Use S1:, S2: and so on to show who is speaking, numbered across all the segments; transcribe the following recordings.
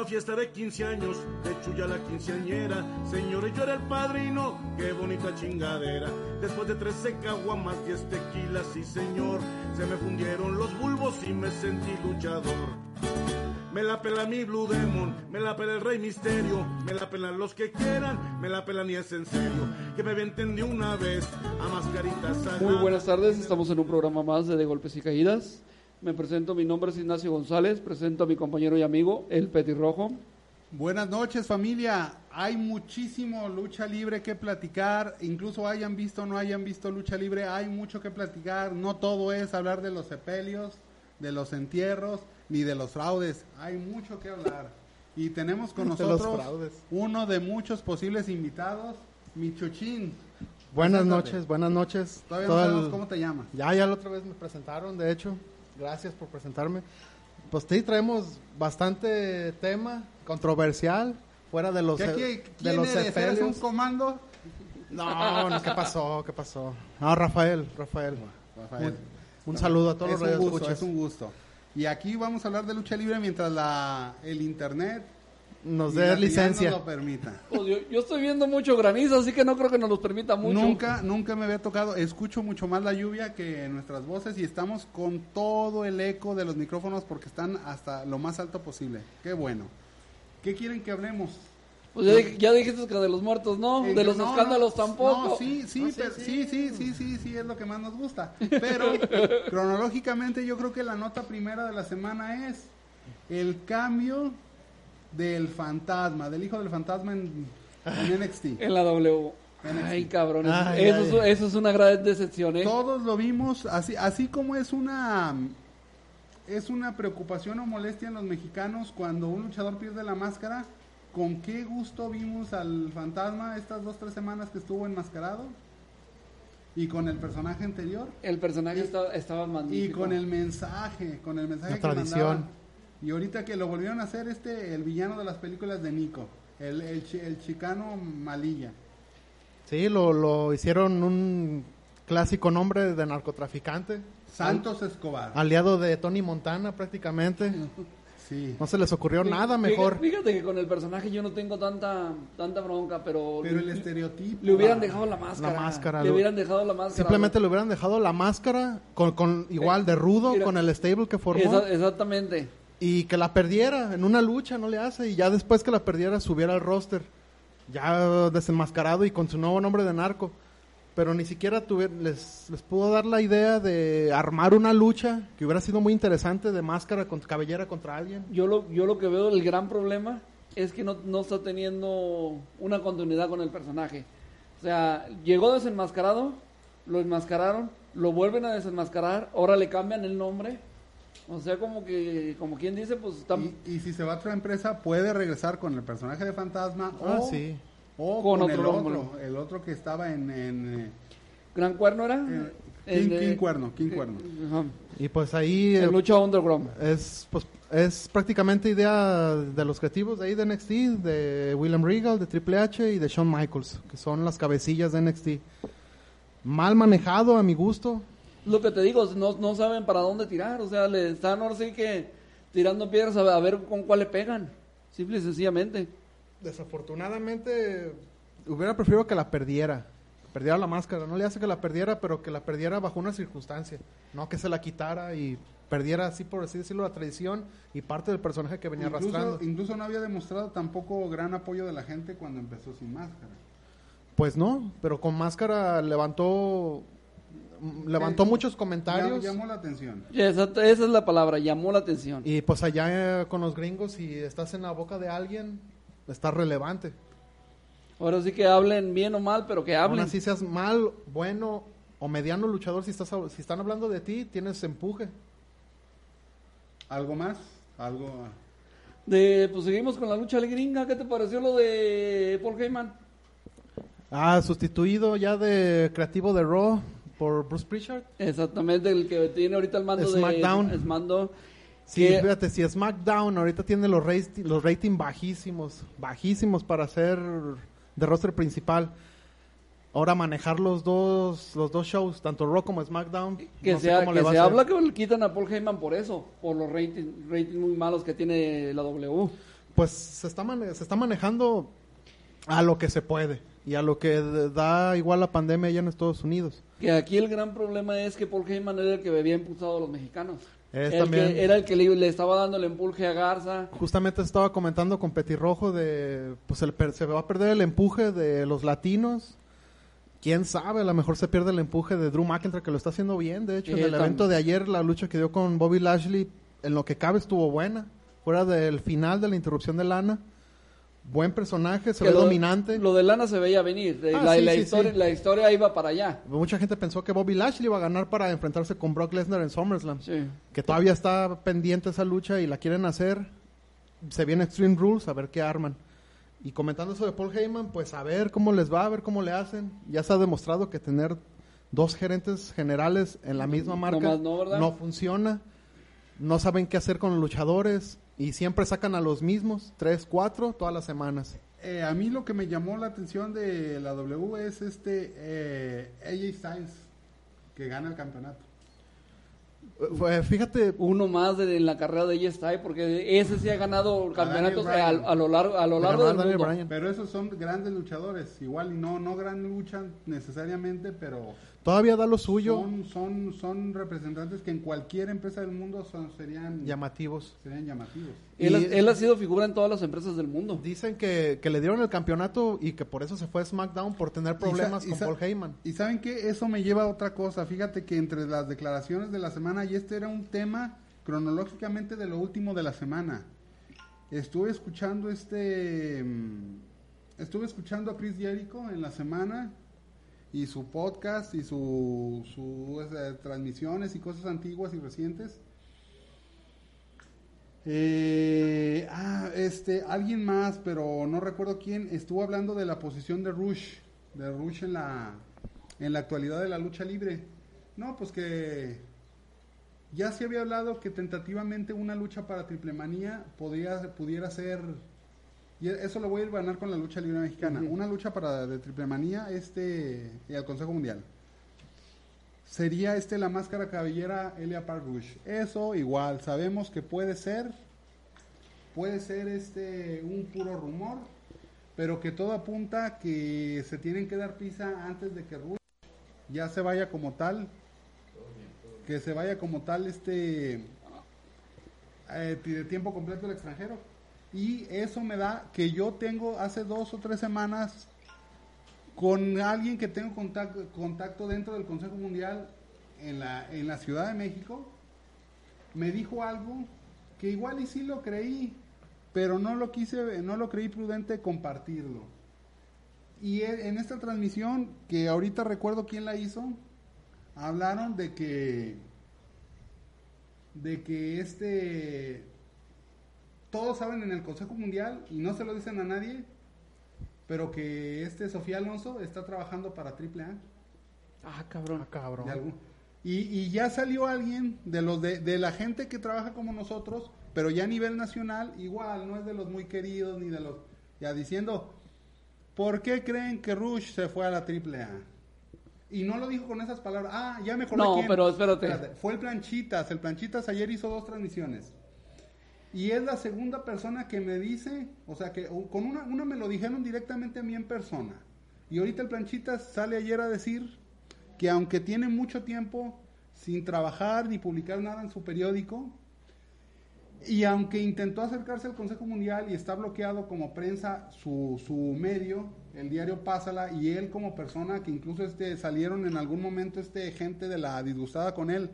S1: Una fiesta de 15 años, de Chuya la quinceañera. Señores, yo era el padrino, qué bonita chingadera. Después de 13 caguamas, 10 tequilas, sí señor, se me fundieron los bulbos y me sentí luchador. Me la pela mi Blue Demon, me la pela el Rey Misterio, me la pelan los que quieran, me la pelan y es en serio. Que me venten de una vez a mascaritas
S2: Muy buenas tardes, estamos en un programa más de, de Golpes y Caídas. Me presento, mi nombre es Ignacio González, presento a mi compañero y amigo, el Petirrojo.
S3: Buenas noches familia, hay muchísimo lucha libre que platicar, incluso hayan visto o no hayan visto lucha libre, hay mucho que platicar, no todo es hablar de los sepelios, de los entierros, ni de los fraudes, hay mucho que hablar. Y tenemos con nosotros uno de muchos posibles invitados, Michuchín.
S4: Buenas noches, buenas noches.
S3: Todavía no sabemos cómo te llamas.
S4: Ya, ya la otra vez me presentaron, de hecho. Gracias por presentarme. Pues sí, traemos bastante tema controversial, fuera de los,
S3: ¿Qué, qué, de los eres? ¿Eres un comando?
S4: No, no, ¿qué pasó? ¿Qué pasó? No, Rafael, Rafael. Rafael. Un, un saludo a todos
S3: es
S4: los
S3: un gusto, Es un gusto. Y aquí vamos a hablar de lucha libre mientras la, el internet
S4: nos dé licencia.
S3: Nos lo permita.
S2: Pues yo, yo, estoy viendo mucho granizo, así que no creo que nos lo permita mucho.
S3: Nunca, nunca me había tocado. Escucho mucho más la lluvia que nuestras voces y estamos con todo el eco de los micrófonos porque están hasta lo más alto posible. Qué bueno. ¿Qué quieren que hablemos?
S2: Pues ya, ya dijiste que de los muertos no,
S3: Eh,
S2: de los
S3: no,
S2: escándalos
S3: no,
S2: tampoco.
S3: No, sí, sí,
S4: No, sí,
S3: pero-
S4: sí.
S3: sí, sí, sí, sí, sí, es lo que más nos gusta. Pero cronológicamente yo creo que la nota primera de la semana es el cambio del fantasma, del hijo del fantasma en, en NXT.
S2: En la W.
S3: NXT.
S2: Ay, cabrón.
S4: Ay,
S2: eso,
S4: ay.
S2: Es, eso es una gran decepción, ¿eh?
S3: Todos lo vimos, así, así como es una es una preocupación o molestia en los mexicanos cuando un luchador pierde la máscara. ¿Con qué gusto vimos al fantasma estas dos tres semanas que estuvo enmascarado? Y con el personaje anterior.
S2: El personaje estaba, estaba
S3: Y
S2: magnífico.
S3: con el mensaje, con el mensaje
S4: La
S3: que
S4: tradición.
S3: mandaban. Y ahorita que lo volvieron a hacer este, el villano de las películas de Nico, el, el, chi- el chicano Malilla.
S4: Sí, lo, lo hicieron un clásico nombre de narcotraficante,
S3: Santos Escobar.
S4: aliado de Tony Montana prácticamente.
S3: Sí.
S4: No se les ocurrió
S2: Fí-
S4: nada mejor.
S2: Fíjate que con el personaje yo no tengo tanta tanta bronca, pero,
S3: Pero el estereotipo.
S2: le hubieran dejado la máscara.
S4: máscara,
S2: Le hubieran dejado la máscara.
S4: Simplemente le hubieran dejado la máscara con, con igual de rudo,
S2: Mira.
S4: con el stable que formó.
S2: Esa- exactamente.
S4: Y que la perdiera en una lucha, no le hace. Y ya después que la perdiera, subiera al roster. Ya desenmascarado y con su nuevo nombre de narco. Pero ni siquiera les, les pudo dar la idea de armar una lucha que hubiera sido muy interesante de máscara con cabellera contra alguien.
S2: Yo lo, yo lo que veo, el gran problema es que no, no está teniendo una continuidad con el personaje. O sea, llegó desenmascarado, lo enmascararon, lo vuelven a desenmascarar, ahora le cambian el nombre. O sea, como que, como quien dice, pues está
S3: Y, y si se va a otra empresa, puede regresar con el personaje de fantasma
S4: Ah,
S3: o,
S4: sí.
S3: o
S2: Con
S3: con,
S2: otro
S3: el
S2: nombre.
S3: otro, el otro que estaba en, en,
S2: Gran Cuerno era.
S3: eh, King,
S2: de-
S3: King Cuerno, King Cuerno.
S2: Ajá.
S4: Y pues ahí
S2: El
S4: eh,
S2: lucha underground.
S4: es, pues, es prácticamente idea de los creativos de ahí de NXT, de William Regal, de Triple H y de Shawn Michaels, que son las cabecillas de NXT. Mal manejado a mi gusto.
S2: Lo que te digo, no, no saben para dónde tirar. O sea, le están ahora sí que tirando piedras a, a ver con cuál le pegan. Simple y sencillamente.
S4: Desafortunadamente hubiera preferido que la perdiera. que Perdiera la máscara. No le hace que la perdiera, pero que la perdiera bajo una circunstancia. No que se la quitara y perdiera así, por así decirlo, la tradición y parte del personaje que venía
S3: Incluso,
S4: arrastrando.
S3: incluso no había demostrado tampoco gran apoyo de la gente cuando empezó sin máscara.
S4: Pues no, pero con máscara levantó levantó
S3: Eh,
S4: muchos comentarios
S3: Llamó la atención.
S2: Esa, esa es la palabra, llamó la atención.
S4: y pues allá eh, con los gringos si estás en la boca de alguien está relevante.
S2: Ahora sí que hablen bien o mal, pero que
S4: Aún
S2: hablen.
S4: así seas mal, bueno o mediano luchador si estás si están hablando de ti tienes empuje.
S3: ¿Algo más? ¿Algo?
S2: De, pues seguimos con la lucha gringa. ¿Qué te pareció lo de Paul Heyman?
S4: Ah, sustituido ya de creativo de Raw por Bruce Pritchard.
S2: Exactamente, el que tiene ahorita el mando
S4: SmackDown.
S2: de SmackDown.
S4: Sí,
S2: que-
S4: fíjate, si SmackDown ahorita tiene los, rati- los rating bajísimos, bajísimos para ser de roster principal. Ahora manejar los dos los dos shows, tanto Raw como SmackDown,
S2: Que
S4: no sé
S2: se,
S4: cómo le
S2: que
S4: va a
S2: se habla que le quitan a Paul Heyman por eso, por los ratings ratings muy malos que tiene la W.
S4: Pues se está, mane- se está manejando a lo que se puede y a lo que da igual la pandemia allá en Estados Unidos.
S2: Que aquí el gran problema es que Paul Heyman era el que había impulsado a los mexicanos.
S4: Es
S2: El que, era el que le, le estaba dando el empuje a Garza.
S4: Justamente estaba comentando con Petirrojo de, pues el se va a perder el empuje de los latinos. Quién sabe, a lo mejor se pierde el empuje de Drew McIntyre que lo está haciendo bien. De hecho, en el
S2: tam-
S4: evento de ayer, la lucha que dio con Bobby Lashley, en lo que cabe estuvo buena. Fuera del final de la interrupción de Lana. Buen personaje, se
S2: que
S4: ve
S2: lo-
S4: dominante.
S2: Lo de Lana se veía venir.
S4: Ah,
S2: la,
S4: sí,
S2: la
S4: sí,
S2: historia,
S4: sí.
S2: la historia iba para allá.
S4: Mucha gente pensó que Bobby Lashley iba a ganar para enfrentarse con Brock Lesnar en SummerSlam. Que todavía está pendiente esa lucha y la quieren hacer. Se viene Extreme Rules, a ver qué arman. Y comentando eso de Paul Heyman, pues a ver cómo les va, a ver cómo le hacen. Ya se ha demostrado que tener dos gerentes generales en la misma marca
S2: no,
S4: funciona. No saben qué hacer con los luchadores y siempre sacan a los mismos, tres, cuatro, todas las semanas.
S3: Eh, a mí lo que me llamó la atención de la W es este eh, AJ Styles, que gana el campeonato.
S4: Fue- fíjate,
S2: Uno más de, en la carrera de ella porque ese sí ha ganado campeonatos a,
S3: Bryan.
S2: a lo largo, a lo
S4: de
S2: largo del mundo.
S4: Bryan.
S3: Pero esos son grandes luchadores, igual y no, no gran luchan necesariamente, pero
S4: todavía da lo suyo,
S3: son, son, son representantes que en cualquier empresa del mundo son, serían,
S4: llamativos.
S3: serían llamativos.
S2: Él,
S4: Y-
S2: él ha sido figura en todas las empresas del mundo.
S4: Dicen que, que le dieron el campeonato y que por eso se fue a SmackDown por tener problemas
S3: Y sa- y
S4: con Paul Heyman.
S3: Y saben que eso me lleva a otra cosa. Fíjate que entre las declaraciones de la semana, y este era un tema cronológicamente de lo último de la semana. Estuve escuchando este. mm, Estuve escuchando a Chris Jericho en la semana y su podcast y sus su, transmisiones y cosas antiguas y recientes. Eh, ah, este, alguien más, pero no recuerdo quién, estuvo hablando de la posición de Rush, de Rush en la, en la actualidad de la lucha libre. No, pues que ya se había hablado que tentativamente una lucha para Triple Manía podría, pudiera ser, y eso lo voy a ir ganar con la lucha libre mexicana, una lucha para de Triple Manía este, y al Consejo Mundial. Sería este la máscara cabellera Elia Park Rush. Eso igual, sabemos que puede ser, puede ser este un puro rumor, pero que todo apunta que se tienen que dar pisa antes de que Rush ya se vaya como tal, que se vaya como tal este eh, de tiempo completo al extranjero. Y eso me da que yo tengo hace dos o tres semanas con alguien que tengo contacto, dentro del Consejo Mundial en la, en la Ciudad de México, me dijo algo que igual y sí lo creí, pero no lo quise, no lo creí prudente compartirlo. Y e- en esta transmisión, que ahorita recuerdo quién la hizo, hablaron de que de que este todos saben en el Consejo Mundial y no se lo dicen a nadie, pero que este Sofía Alonso está trabajando para AAA.
S2: Ah, cabrón.
S4: Ah, cabrón.
S3: y, y ya salió alguien de los de, de la gente que trabaja como nosotros, pero ya a nivel nacional, igual, no es de los muy queridos ni de los ya diciendo, ¿por qué creen que Rush se fue a la AAA? Y no lo dijo con esas palabras. Ah, ya me acordé
S2: No,
S3: quién.
S2: pero espérate.
S3: Fue el Planchitas. El Planchitas ayer hizo dos transmisiones. Y es la segunda persona que me dice, o sea, que con una, una me lo dijeron directamente a mí en persona. Y ahorita el Planchitas sale ayer a decir que aunque tiene mucho tiempo sin trabajar ni publicar nada en su periódico, y aunque intentó acercarse al Consejo Mundial y está bloqueado como prensa su, su medio, el diario Pásala, y él como persona que incluso este, salieron en algún momento este gente de la disgustada con él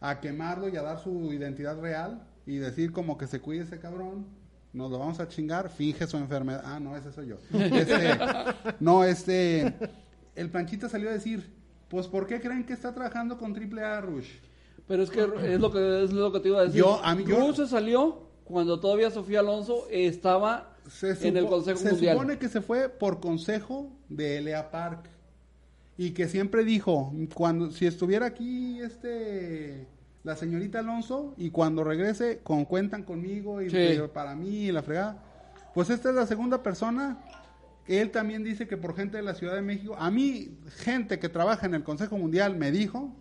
S3: a quemarlo y a dar su identidad real y decir como que se cuide ese cabrón, nos lo vamos a chingar, finge su enfermedad. Ah, no, ese soy yo. Este, no, este, el planchita salió a decir, pues ¿por qué creen que está trabajando con AAA Rush?
S2: Pero es que es lo que es lo que te iba a decir.
S3: Yo, a mí- yo-
S2: Rush se salió cuando todavía Sofía Alonso estaba
S3: Se,
S2: en el Consejo
S3: se
S2: Mundial.
S3: supone que se fue por consejo de Elea Park. y que siempre dijo, cuando si estuviera aquí este la señorita Alonso y cuando regrese con cuentan conmigo y
S2: Sí.
S3: que para mí y la fregada. Pues esta es la segunda persona. Él también dice que por gente de la Ciudad de México, a mí gente que trabaja en el Consejo Mundial me dijo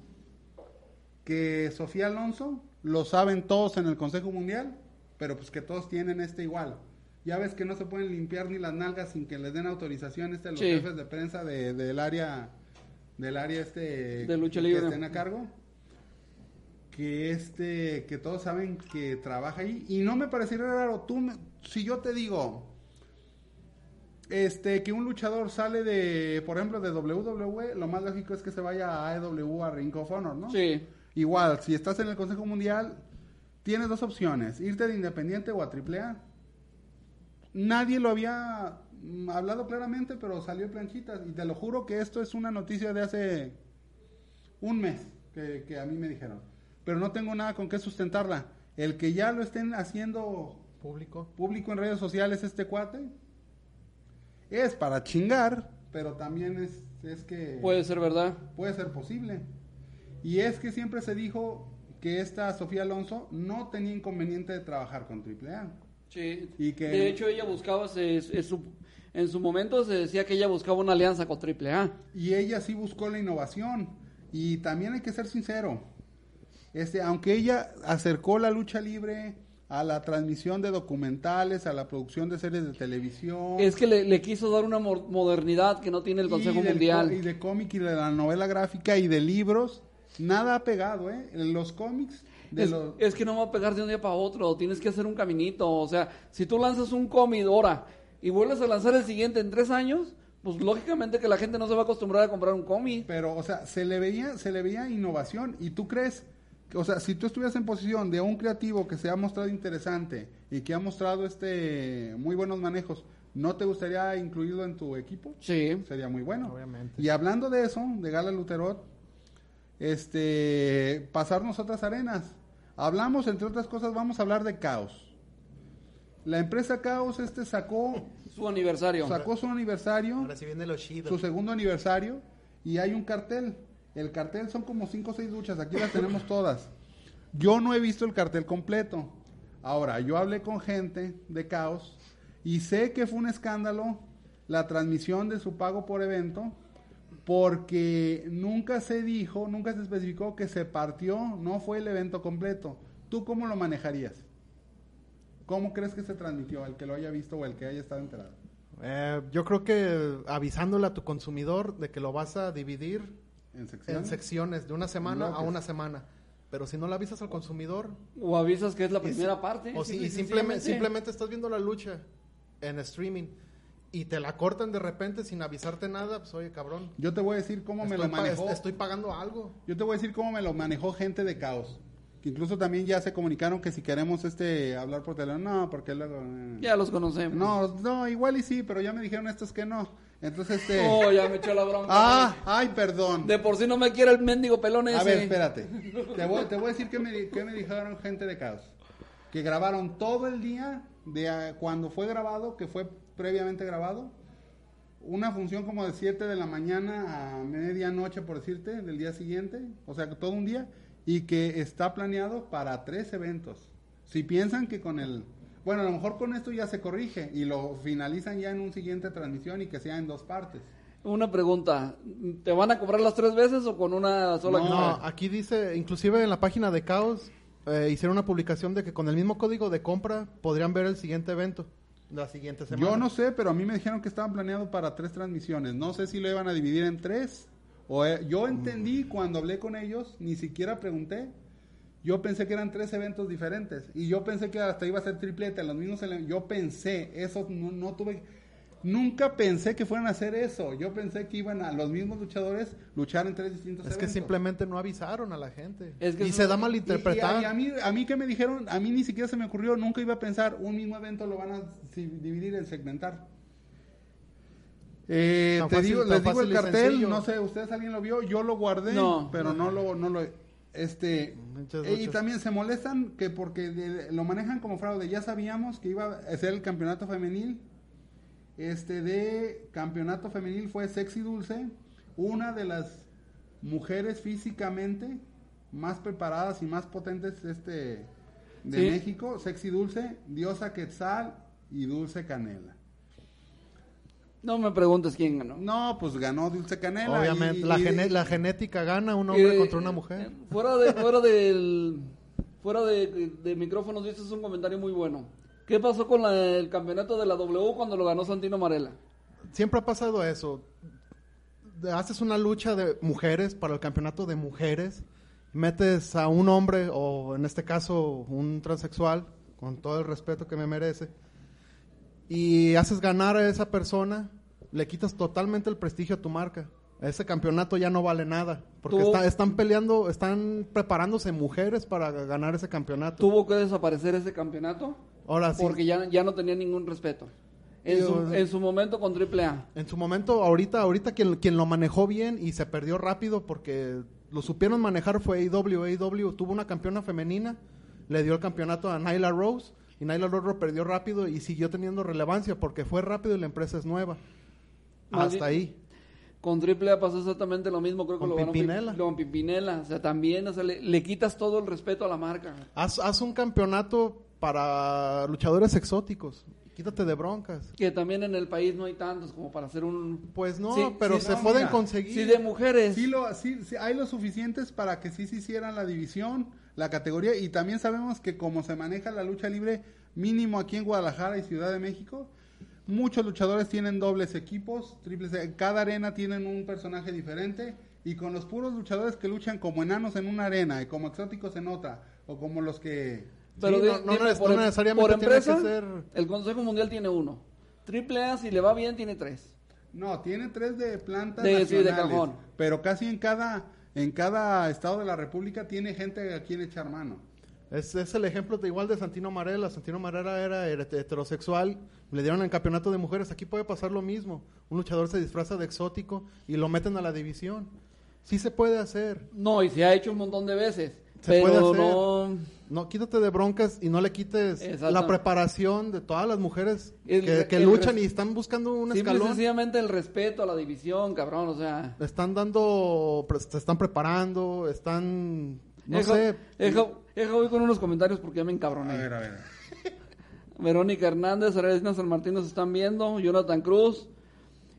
S3: que Sofía Alonso lo saben todos en el Consejo Mundial, pero pues que todos tienen este igual. Ya ves que no se pueden limpiar ni las nalgas sin que les den autorización este los
S2: Sí.
S3: jefes de prensa de- del área del área este
S2: De lucha
S3: que
S2: libre.
S3: estén a cargo. Que este que todos saben que trabaja ahí y no me parecería raro tú me- si yo te digo este que un luchador sale de por ejemplo de WWE, lo más lógico es que se vaya a AEW a Ring of Honor, ¿no?
S2: Sí.
S3: Igual, si estás en el Consejo Mundial, tienes dos opciones, irte de Independiente o a AAA. Nadie lo había mm, hablado claramente, pero salió planchitas. Y te lo juro que esto es una noticia de hace un mes que, que a mí me dijeron. Pero no tengo nada con qué sustentarla. El que ya lo estén haciendo
S4: Público.
S3: público en redes sociales este cuate es para chingar, pero también es, es que
S2: Puede ser verdad.
S3: puede ser posible. Y es que siempre se dijo que esta Sofía Alonso no tenía inconveniente de trabajar con AAA.
S2: Sí.
S3: Y que-
S2: De hecho, ella buscaba, se- se- su- en su momento se decía que ella buscaba una alianza con AAA.
S3: Y ella sí buscó la innovación. Y también hay que ser sincero. Este, aunque ella acercó la lucha libre a la transmisión de documentales, a la producción de series de televisión.
S2: Es que le, le quiso dar una mo- modernidad que no tiene el
S3: y
S2: Consejo
S3: del
S2: Mundial.
S3: Y de cómic y de la novela gráfica y de libros. Nada ha pegado, ¿eh? Los cómics de
S2: Es,
S3: los...
S2: es que no va a pegar de un día para otro, tienes que hacer un caminito. O sea, si tú lanzas un cómic ahora y vuelves a lanzar el siguiente en tres años, pues lógicamente que la gente no se va a acostumbrar a comprar un cómic.
S3: Pero, o sea, se le veía, se le veía innovación. Y tú crees, o sea, si tú estuvieras en posición de un creativo que se ha mostrado interesante y que ha mostrado este muy buenos manejos, ¿no te gustaría incluirlo en tu equipo?
S2: Sí.
S3: Sería muy bueno.
S4: Obviamente.
S3: Y hablando de eso, de Gala Luterot, este, pasarnos a otras arenas. Hablamos, entre otras cosas, vamos a hablar de Caos. La empresa Caos este sacó,
S2: Su aniversario.
S3: sacó su aniversario
S4: Ahora sí viene lo chido.
S3: su segundo aniversario y hay un cartel. El cartel son como cinco o seis luchas, aquí las tenemos todas. Yo no he visto el cartel completo. Ahora, yo hablé con gente de Caos y sé que fue un escándalo la transmisión de su pago por evento porque nunca se dijo, nunca se especificó que se partió, no fue el evento completo. ¿Tú cómo lo manejarías? ¿Cómo crees que se transmitió, el que lo haya visto o el que haya estado enterado?
S4: Eh, yo creo que avisándole a tu consumidor de que lo vas a dividir
S3: ¿En sección?
S4: en secciones de una semana a una semana. Pero si no le avisas al consumidor,
S2: O avisas que es la
S4: y
S2: primera
S4: si-
S2: parte.
S4: o si y
S2: y
S4: simplemente, simplemente estás viendo la lucha en streaming y te la cortan de repente sin avisarte nada, pues oye, cabrón.
S3: Yo te voy a decir cómo me lo
S4: pa-
S3: manejó.
S4: estoy pagando algo.
S3: Yo te voy a decir cómo me lo manejó gente de caos. Que incluso también ya se comunicaron que si queremos este hablar por teléfono, no, porque luego... eh,
S2: Ya los conocemos.
S3: No, no, igual y sí, pero ya me dijeron estos que no. Entonces, este...
S2: Oh, ya me echó la bronca.
S3: ah, ay, perdón.
S2: De por sí no me quiere el mendigo pelón ese.
S3: A ver, espérate. Te voy, te voy a decir qué me, me dijeron gente de caos. Que grabaron todo el día de ah, cuando fue grabado, que fue previamente grabado. Una función como de 7 de la mañana a medianoche, por decirte, del día siguiente. O sea, que todo un día. Y que está planeado para tres eventos. Si piensan que con el... Bueno, a lo mejor con esto ya se corrige y lo finalizan ya en un siguiente transmisión y que sea en dos partes.
S2: Una pregunta. ¿Te van a cobrar las tres veces o con una sola
S3: No,
S2: compra?
S4: Aquí dice, inclusive en la página de Caos, eh, hicieron una publicación de que con el mismo código de compra podrían ver el siguiente evento, la siguiente semana.
S3: Yo no sé, pero a mí me dijeron que estaban planeados para tres transmisiones. No sé si lo iban a dividir en tres. O eh, yo entendí cuando hablé con ellos, ni siquiera pregunté. Yo pensé que eran tres eventos diferentes. Y yo pensé que hasta iba a ser triplete, los mismos ele- Yo pensé, eso no, no tuve. Nunca pensé que fueran a hacer eso. Yo pensé que iban a los mismos luchadores luchar en tres distintos
S4: Es que simplemente no avisaron a la gente.
S2: Es que
S4: y se da malinterpretar.
S3: Y, y a, mí, a mí que me dijeron, a mí ni siquiera se me ocurrió, nunca iba a pensar, un mismo evento lo van a dividir en segmentar. Eh, te
S4: fácil-
S3: digo, les digo el cartel,
S4: sencillo.
S3: no sé, ustedes alguien lo vio, yo lo guardé,
S2: No.
S3: pero no lo, no lo, este,
S4: Muchas
S3: eh, y también se molestan que porque de- lo manejan como fraude, ya sabíamos que iba a ser el campeonato femenil, este de campeonato femenil fue Sexy Dulce una de las mujeres físicamente más preparadas y más potentes este de
S2: Sí.
S3: México, Sexy Dulce, Diosa Quetzal y Dulce Canela.
S2: No me preguntes quién ganó.
S3: No, pues ganó Dulce Canela.
S4: Obviamente,
S3: y-
S4: la,
S3: y-
S4: gene- la genética gana un hombre
S2: Eh,
S4: contra una mujer.
S2: eh, Fuera de, fuera del, fuera de, de micrófonos, dices un comentario muy bueno. ¿Qué pasó con la- el campeonato de la W cuando lo ganó Santino Marella?
S4: Siempre ha pasado eso. Haces una lucha de mujeres para el campeonato de mujeres, metes a un hombre o en este caso un transexual, con todo el respeto que me merece, y haces ganar a esa persona, le quitas totalmente el prestigio a tu marca. Ese campeonato ya no vale nada, porque está- están peleando, están preparándose mujeres para ganar ese campeonato.
S2: ¿Tuvo que desaparecer ese campeonato?
S4: Ahora sí.
S2: Porque ya, ya no tenía ningún respeto. En,
S4: Yo-
S2: su, en su momento con AAA.
S4: En su momento, ahorita, ahorita quien, quien lo manejó bien y se perdió rápido porque lo supieron manejar fue AEW. AEW tuvo una campeona femenina, le dio el campeonato a Nyla Rose y Nyla Rose lo perdió rápido y siguió teniendo relevancia porque fue rápido y la empresa es nueva. Hasta ahí.
S2: Con AAA pasó exactamente lo mismo, creo que
S4: Con
S2: lo ganó
S4: Pimpinela.
S2: Pim- Con Pimpinela. O sea, también, o sea, le, le quitas todo el respeto a la marca.
S4: Haz, haz un campeonato para luchadores exóticos. Quítate de broncas.
S2: Que también en el país no hay tantos como para hacer un...
S4: Pues no,
S2: Sí,
S4: pero
S2: sí,
S4: se
S3: no,
S4: pueden
S3: mira,
S4: conseguir.
S2: Sí, de mujeres.
S3: Sí, lo, sí, sí, hay lo suficientes para que sí se hicieran la división, la categoría, y también sabemos que como se maneja la lucha libre, mínimo aquí en Guadalajara y Ciudad de México, muchos luchadores tienen dobles equipos, triples, en cada arena tienen un personaje diferente, y con los puros luchadores que luchan como enanos en una arena y como exóticos en otra, o como los que...
S2: Pero
S4: Sí,
S2: di-
S4: no- no
S2: dime,
S4: neces-
S2: por,
S4: no
S2: em-
S4: necesariamente
S2: por
S4: tiene que
S2: empresa,
S4: ser-
S2: el Consejo Mundial tiene uno. Triple A, si le va bien, tiene tres.
S3: No, tiene tres de planta
S2: De- sí, de cajón.
S3: pero casi en cada, en cada estado de la república tiene gente a quien echar mano.
S4: Es, es el ejemplo de igual de Santino Marella. Santino Marella era heterosexual, le dieron el campeonato de mujeres. Aquí puede pasar lo mismo. Un luchador se disfraza de exótico y lo meten a la división. Sí se puede hacer.
S2: No, y se ha hecho un montón de veces.
S4: Se
S2: pero
S4: puede hacer.
S2: no...
S4: No, quítate de broncas y no le quites
S2: Exacto.
S4: la preparación de todas las mujeres
S2: El-
S4: que, luchan y están buscando un escalón.
S2: sencillamente el respeto a la división, cabrón, o sea...
S4: Están dando, se están preparando, están, no
S2: Deja-
S4: sé.
S2: deja- deja voy con unos comentarios porque ya me encabroné.
S3: A ver, a ver.
S2: Verónica Hernández, Arena San Martín nos están viendo, Jonathan Cruz.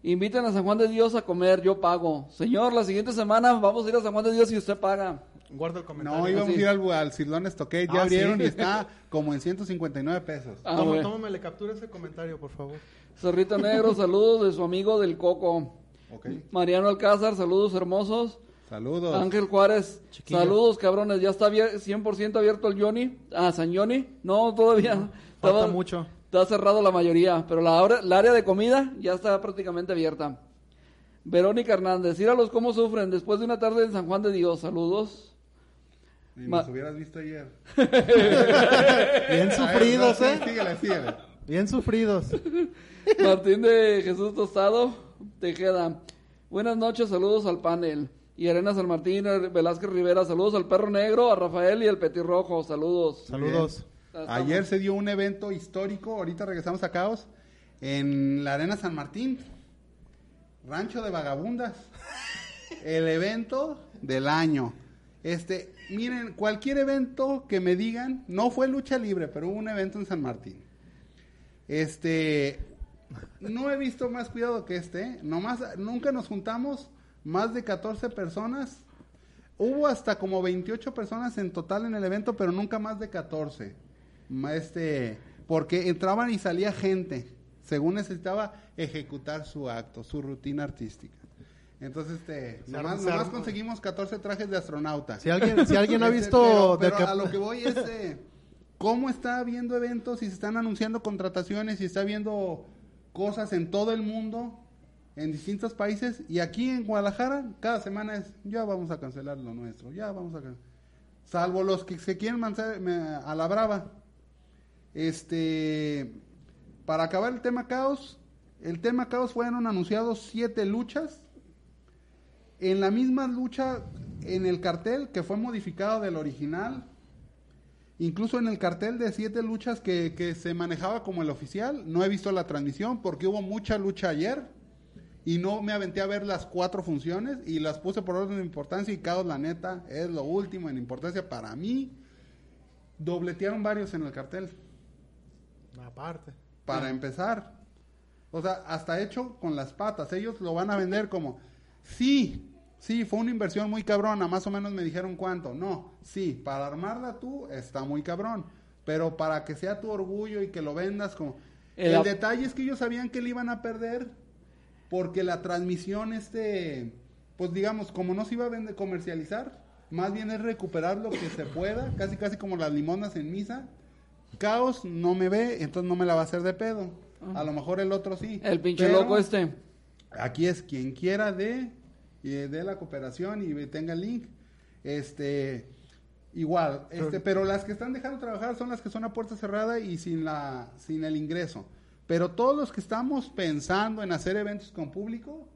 S2: Inviten a San Juan de Dios a comer, yo pago. Señor, la siguiente semana vamos a ir a San Juan de Dios y usted paga.
S4: Guarda el comentario.
S3: No, íbamos a ir al, al Silón Stockade, ya
S4: Ah,
S3: abrieron
S4: ¿sí?
S3: y está como en 159 pesos.
S2: Ah,
S4: Toma- tómame, le captura ese comentario, por favor.
S2: Cerrito Negro, saludos de su amigo del Coco.
S3: Ok.
S2: Mariano Alcázar, saludos hermosos.
S3: Saludos.
S2: Ángel Juárez,
S4: Chiquillo.
S2: saludos cabrones, ya está abier- 100% abierto el Johnny. Ah, San Johnny, no, todavía.
S4: falta
S2: Estaba-
S4: mucho.
S2: Está cerrado la mayoría, pero la, hora- la área de comida ya está prácticamente abierta. Verónica Hernández, íralos cómo sufren después de una tarde en San Juan de Dios, saludos. Ma-
S3: nos hubieras visto ayer.
S4: Bien sufridos, ¿eh?
S3: Síguele, síguele.
S4: Bien sufridos.
S2: Martín de Jesús Tostado, Tejeda. Buenas noches, saludos al panel. Y Arena San Martín, Velázquez Rivera, saludos al perro negro, a Rafael y al petirrojo, saludos.
S4: Saludos.
S3: Ayer se dio un evento histórico, ahorita regresamos a Caos, en la Arena San Martín, Rancho de Vagabundas. El evento del año. Este, miren, cualquier evento que me digan, no fue lucha libre, pero hubo un evento en San Martín. Este, no he visto más cuidado que este, ¿eh? nomás, nunca nos juntamos más de 14 personas. Hubo hasta como 28 personas en total en el evento, pero nunca más de 14. Ma- Este, porque entraban y salía gente, según necesitaba ejecutar su acto, su rutina artística. Entonces, este, nomás, nomás conseguimos 14 trajes de astronauta.
S4: Si alguien, si alguien ha
S3: Este,
S4: visto
S3: pero, a lo que voy es eh, cómo está habiendo eventos y se están anunciando contrataciones y está habiendo cosas en todo el mundo, en distintos países y aquí en Guadalajara cada semana es ya vamos a cancelar lo nuestro, ya vamos a can-". salvo los que se quieren manzar a la brava. Este para acabar el tema caos, el tema caos fueron anunciados siete luchas en la misma lucha, en el cartel que fue modificado del original, incluso en el cartel de siete luchas que, que se manejaba como el oficial, no he visto la transmisión porque hubo mucha lucha ayer y no me aventé a ver las cuatro funciones y las puse por orden de importancia y Caos, la neta, es lo último en importancia para mí. Dobletearon varios en el cartel,
S4: Aparte.
S3: para empezar. O sea, hasta hecho con las patas. Ellos lo van a vender como, sí, sí, fue una inversión muy cabrona, más o menos me dijeron cuánto. No, sí, para armarla tú está muy cabrón. Pero para que sea tu orgullo y que lo vendas como...
S2: El
S3: detalle es que ellos sabían que le iban a perder porque la transmisión, este, pues digamos, como no se iba a vender, comercializar, más bien es recuperar lo que se pueda, casi casi como las limonas en misa. Caos no me ve, entonces no me la va a hacer de pedo. A lo mejor el otro sí.
S2: El pinche loco este.
S3: Aquí es quien quiera de, y de la cooperación y tenga el link. Este, igual, este, pero las que están dejando trabajar son las que son a puerta cerrada y sin la, sin el ingreso. Pero todos los que estamos pensando en hacer eventos con público,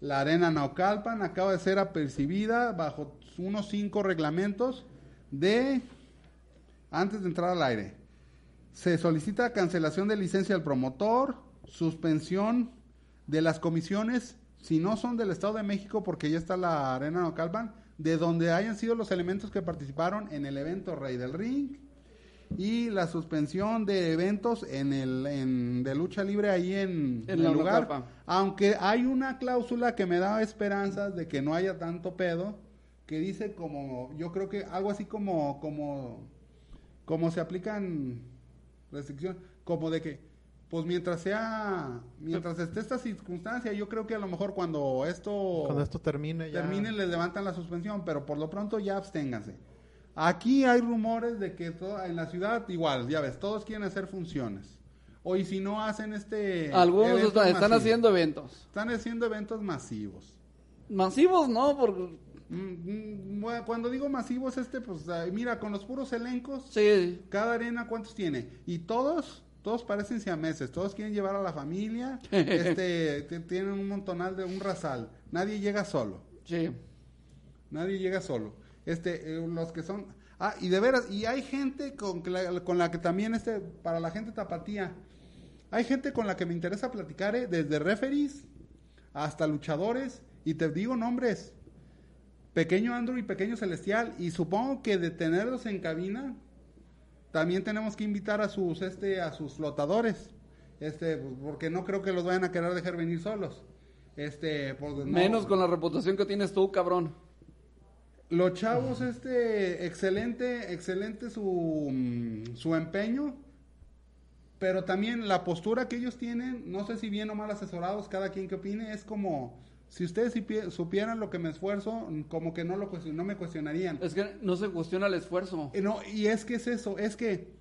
S3: la Arena Naucalpan acaba de ser apercibida bajo unos cinco reglamentos de antes de entrar al aire. Se solicita cancelación de licencia al promotor, suspensión de las comisiones, si no son del Estado de México, porque ya está la Arena Naucalpan, de donde hayan sido los elementos que participaron en el evento Rey del Ring, y la suspensión de eventos en el en, de lucha libre ahí en,
S2: En
S3: el
S2: la
S3: lugar. Aunque hay una cláusula que me da esperanzas de que no haya tanto pedo, que dice como, yo creo que algo así como, como, como se aplican restricciones, como de que, pues mientras sea, mientras esté esta circunstancia, yo creo que a lo mejor cuando esto,
S4: Cuando esto termine ya.
S3: termine les levantan la suspensión, pero por lo pronto ya absténganse. Aquí hay rumores de que en la ciudad igual, ya ves, todos quieren hacer funciones. O y si no hacen este
S2: Algunos están, haciendo eventos.
S3: Están haciendo eventos masivos.
S2: Masivos, ¿no? Porque,
S3: Mm, mm, Cuando digo masivos, este, pues, mira, con los puros elencos,
S2: sí.
S3: cada arena, ¿cuántos tiene? Y todos, todos parecen siameses, todos quieren llevar a la familia, este, te- tienen un montonal de un rasal, nadie llega solo,
S2: Sí.
S3: nadie llega solo. Este, eh, los que son, ah, y de veras, y hay gente con, la, con la que también, este, para la gente tapatía, hay gente con la que me interesa platicar, eh, desde referees hasta luchadores, y te digo nombres, Pequeño Andrew y Pequeño Celestial, y supongo que de tenerlos en cabina, también tenemos que invitar a sus, este, a sus flotadores, este, pues, porque no creo que los vayan a querer dejar venir solos. Este, pues, no-
S2: Menos con la reputación que tienes tú, cabrón.
S3: Los chavos, este, excelente, excelente su, mm, su empeño, pero también la postura que ellos tienen, no sé si bien o mal asesorados, cada quien que opine, es como, si ustedes supi- supieran lo que me esfuerzo, mm, como que no, lo, cuestion- no me cuestionarían.
S2: Es que no se cuestiona el esfuerzo.
S3: Eh, No, y es que es eso, es que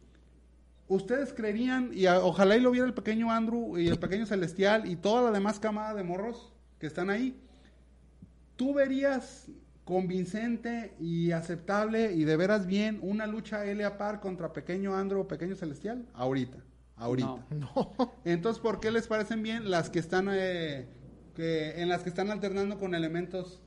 S3: ustedes creerían, y a- ojalá y lo viera el pequeño Andrew y el pequeño Celestial y toda la demás camada de morros que están ahí, tú verías convincente y aceptable y de veras bien una lucha Elia Par contra pequeño Andrew o pequeño Celestial ahorita, ahorita.
S2: No.
S3: Entonces, ¿por qué les parecen bien las que están eh, que en las que están alternando con elementos?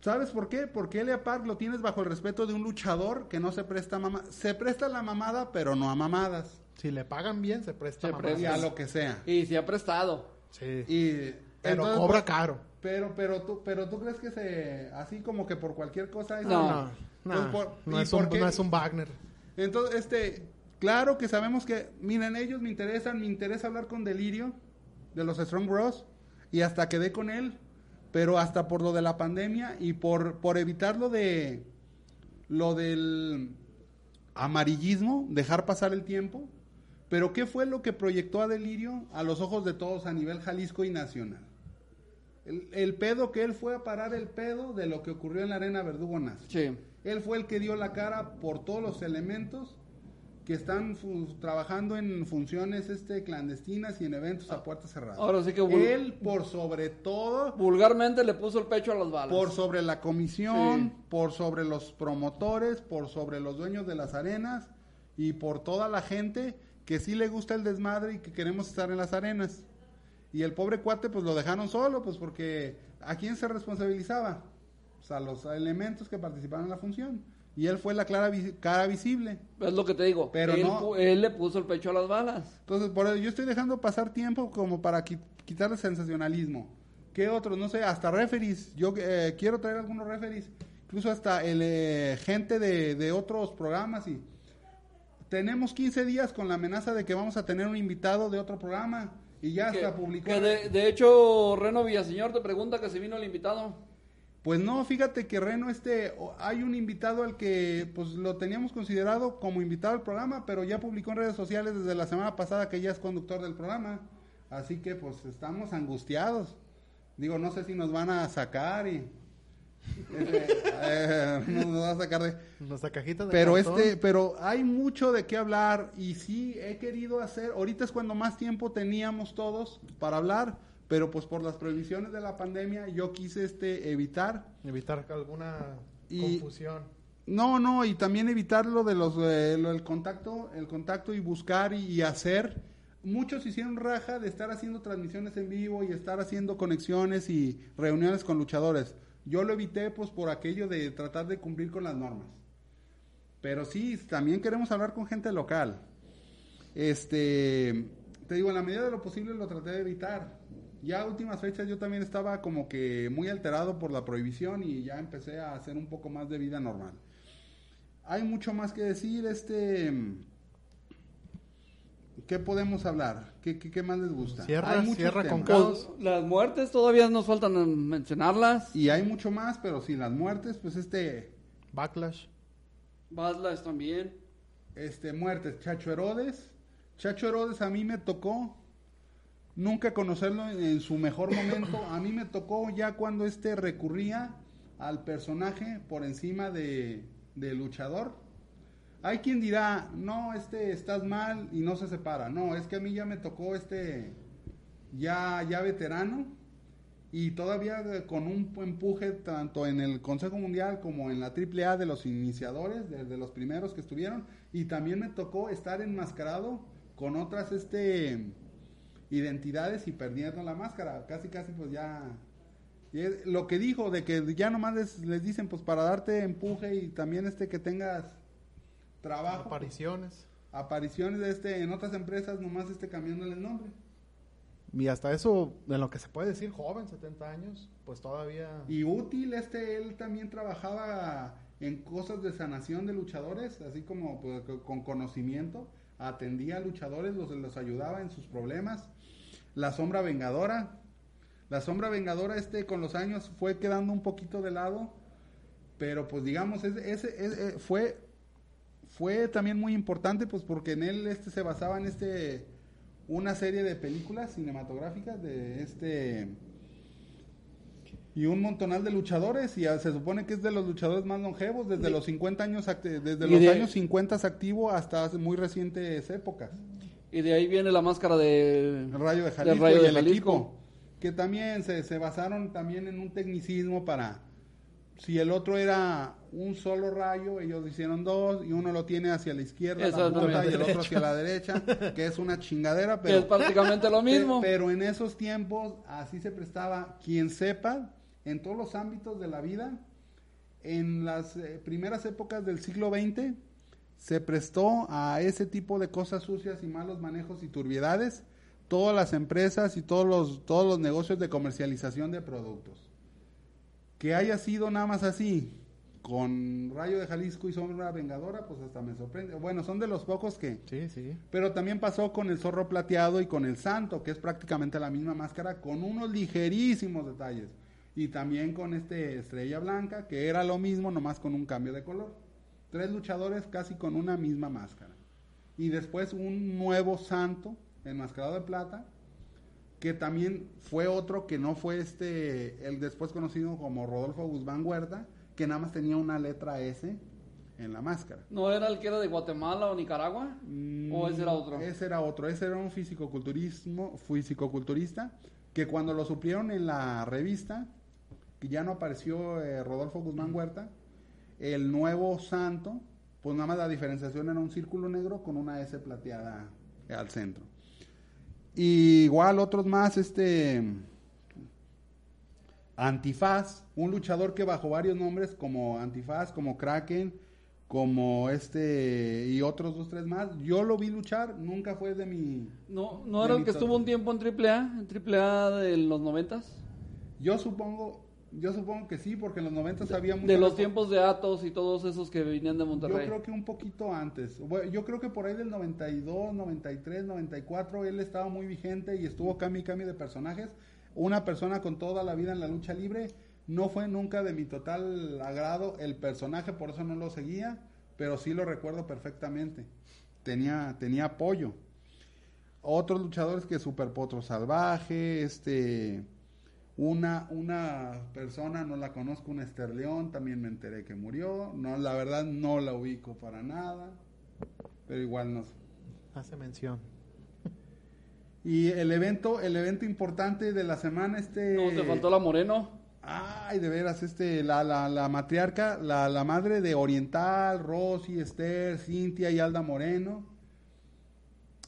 S3: ¿Sabes por qué? Porque Elia Park lo tienes bajo el respeto de un luchador que no se presta a mama se presta a la mamada, pero no a mamadas
S4: Si le pagan bien, se presta
S2: Se
S4: mamá.
S2: presta.
S3: y a lo que sea.
S2: Y se ha prestado.
S4: Sí.
S3: Y
S4: Pero
S3: entonces,
S4: cobra
S3: pues,
S4: caro.
S3: Pero pero tú pero tú crees que se así como que por cualquier cosa es-
S2: No.
S4: No, no,
S3: por-
S4: no
S3: ¿y
S4: es
S3: por
S4: un,
S3: qué?
S4: no es un Wagner.
S3: Entonces, este, claro que sabemos que, miren, ellos me interesan, me interesa hablar con Delirio, de los Strong Bros, y hasta quedé con él, pero hasta por lo de la pandemia y por, por evitar lo de, lo del amarillismo, dejar pasar el tiempo. Pero ¿qué fue lo que proyectó a Delirio a los ojos de todos a nivel Jalisco y nacional? El, el pedo que él fue a parar el pedo de lo que ocurrió en la Arena Verdugo Nazi.
S2: Sí.
S3: Él fue el que dio la cara por todos los elementos que están trabajando en funciones este clandestinas y en eventos a puerta cerrada.
S2: Ahora sí que
S3: él por sobre todo,
S2: Vulgarmente le puso el pecho a las balas.
S3: por sobre la comisión,
S2: Sí.
S3: por sobre los promotores, por sobre los dueños de las arenas y por toda la gente que sí le gusta el desmadre y que queremos estar en las arenas. Y el pobre cuate pues lo dejaron solo, pues porque ¿a quién se responsabilizaba? Pues a los elementos que participaron en la función. Y él fue la clara cara visible.
S2: Es lo que te digo.
S3: Pero
S2: él,
S3: no-
S2: él le puso el pecho a las balas.
S3: Entonces, por eso yo estoy dejando pasar tiempo como para qui- quitarle sensacionalismo. ¿Qué otros? No sé, hasta referees. Yo eh, quiero traer algunos referees. Incluso hasta el, eh, gente de, de otros programas. y Tenemos 15 días con la amenaza de que vamos a tener un invitado de otro programa. Y ya
S2: Que-
S3: hasta publicó.
S2: que de, de hecho, Reno Villaseñor te pregunta que si vino el invitado.
S3: Pues no, fíjate que Reno, este, hay un invitado al que pues lo teníamos considerado como invitado al programa, pero ya publicó en redes sociales desde la semana pasada que ya es conductor del programa. Así que pues estamos angustiados. Digo, no sé si nos van a sacar y... eh, nos va a sacar de...
S4: Nuestra cajita de
S3: Pero
S4: cartón.
S3: este, pero hay mucho de qué hablar y sí he querido hacer, ahorita es cuando más tiempo teníamos todos para hablar, pero pues por las prohibiciones de la pandemia yo quise este evitar
S4: Evitar alguna
S3: Y-
S4: confusión.
S3: no, no, y también evitar lo de los eh, lo del contacto, el contacto y buscar y, y hacer. Muchos hicieron raja de estar haciendo transmisiones en vivo y estar haciendo conexiones y reuniones con luchadores. Yo lo evité pues por aquello de tratar de cumplir con las normas. Pero sí, también queremos hablar con gente local. Este, te digo, en la medida de lo posible lo traté de evitar. Ya a últimas fechas yo también estaba como que muy alterado por la prohibición y ya empecé a hacer un poco más de vida normal. Hay mucho más que decir, este... ¿Qué podemos hablar? ¿Qué, qué, qué más les gusta?
S4: Cierra,
S3: Hay
S4: cierra con. Caos.
S2: Pues, las muertes todavía nos faltan mencionarlas.
S3: Y hay mucho más, pero sin las muertes, pues este...
S4: Backlash.
S2: Baslas también.
S3: este muertes Chacho Herodes Chacho Herodes a mí me tocó nunca conocerlo en, en su mejor momento a mí me tocó ya cuando este recurría al personaje por encima de, de luchador hay quien dirá no este estás mal y no se separa no es que a mí ya me tocó este ya ya veterano y todavía con un empuje tanto en el Consejo Mundial como en la AAA de los iniciadores, de, los primeros que estuvieron, y también me tocó estar enmascarado con otras este identidades y perdiendo la máscara, casi casi pues ya lo que dijo de que ya nomás les, les dicen pues para darte empuje y también este que tengas trabajo, pues,
S4: Apariciones.
S3: apariciones de este en otras empresas nomás este cambiándole el nombre.
S4: Y hasta eso, en lo que se puede decir, joven, 70 años, pues todavía...
S3: Y útil, este, él también trabajaba en cosas de sanación de luchadores, así como pues, co- con conocimiento, atendía a luchadores, los, los ayudaba en sus problemas. La sombra vengadora, la sombra vengadora, este, con los años fue quedando un poquito de lado, pero pues digamos, ese, ese- ese- fue, fue también muy importante, pues porque en él este, se basaba en este, una serie de películas cinematográficas de este y un montonal de luchadores y ah, se supone que es de los luchadores más longevos desde los 50 años desde los
S2: de-
S3: años 50 activo hasta muy recientes épocas
S2: Y de ahí viene la máscara de...
S3: rayo de Jalisco
S2: Rayo
S3: y
S2: de
S3: el
S2: Jalisco.
S3: equipo que también se, se basaron también en un tecnicismo para si el otro era un solo rayo ellos hicieron dos y uno lo tiene hacia la izquierda la punta, y el otro hacia la derecha que es una chingadera pero
S2: es prácticamente lo mismo.
S3: Pe- Pero en esos tiempos así se prestaba. Quien sepa, en todos los ámbitos de la vida, en las eh, primeras épocas del siglo XX, se prestó a ese tipo de cosas sucias y malos manejos y turbiedades todas las empresas y todos los, todos los negocios de comercialización de productos. Que haya sido nada más así, con Rayo de Jalisco y Sombra Vengadora, pues hasta me sorprende. Bueno, son de los pocos que,
S4: Sí, sí.
S3: pero también pasó con el zorro plateado y con el santo, que es prácticamente la misma máscara, con unos ligerísimos detalles. Y también con este estrella blanca, que era lo mismo, nomás con un cambio de color. Tres luchadores casi con una misma máscara. Y después un nuevo santo, enmascarado de plata, que también fue otro que no fue este, el después conocido como Rodolfo Guzmán Huerta, que nada más tenía una letra S en la máscara.
S2: ¿No era el que era de Guatemala o Nicaragua? ¿O ese era otro?
S3: Mm, Ese era otro, ese era un fisicoculturismo, fisicoculturista que cuando lo suplieron en la revista, que ya no apareció eh, Rodolfo Guzmán Huerta, el nuevo santo, pues nada más la diferenciación era un círculo negro con una S plateada al centro. Y igual otros más, este Antifaz, un luchador que bajo varios nombres como Antifaz, como Kraken, como este y otros dos tres más. Yo lo vi luchar, nunca fue de mi
S2: ¿No, no era el que estuvo un tiempo en AAA? En AAA de los noventas.
S3: Yo supongo, yo supongo que sí, porque en los 90 había mucha
S2: De los tiempos de Atos y todos esos que venían de
S3: Yo
S2: Monterrey.
S3: creo que un poquito antes. Bueno, yo creo que por ahí del 92, 93, 94, él estaba muy vigente y estuvo cambio y cambio de personajes. Una persona con toda la vida en la lucha libre. No fue nunca de mi total agrado el personaje, por eso no lo seguía, pero sí lo recuerdo perfectamente. Tenía, tenía apoyo. Otros luchadores que Super Potro Salvaje, este, una, una persona, no la conozco, un Esther León, también me enteré que murió. No, la verdad no la ubico para nada, pero igual no sé.
S4: Hace mención.
S3: Y el evento, el evento importante de la semana, este...
S2: No, te faltó la Moreno.
S3: Ay, de veras, este, la, la, la matriarca, la, la madre de Oriental, Rosy, Esther, Cintia y Alda Moreno.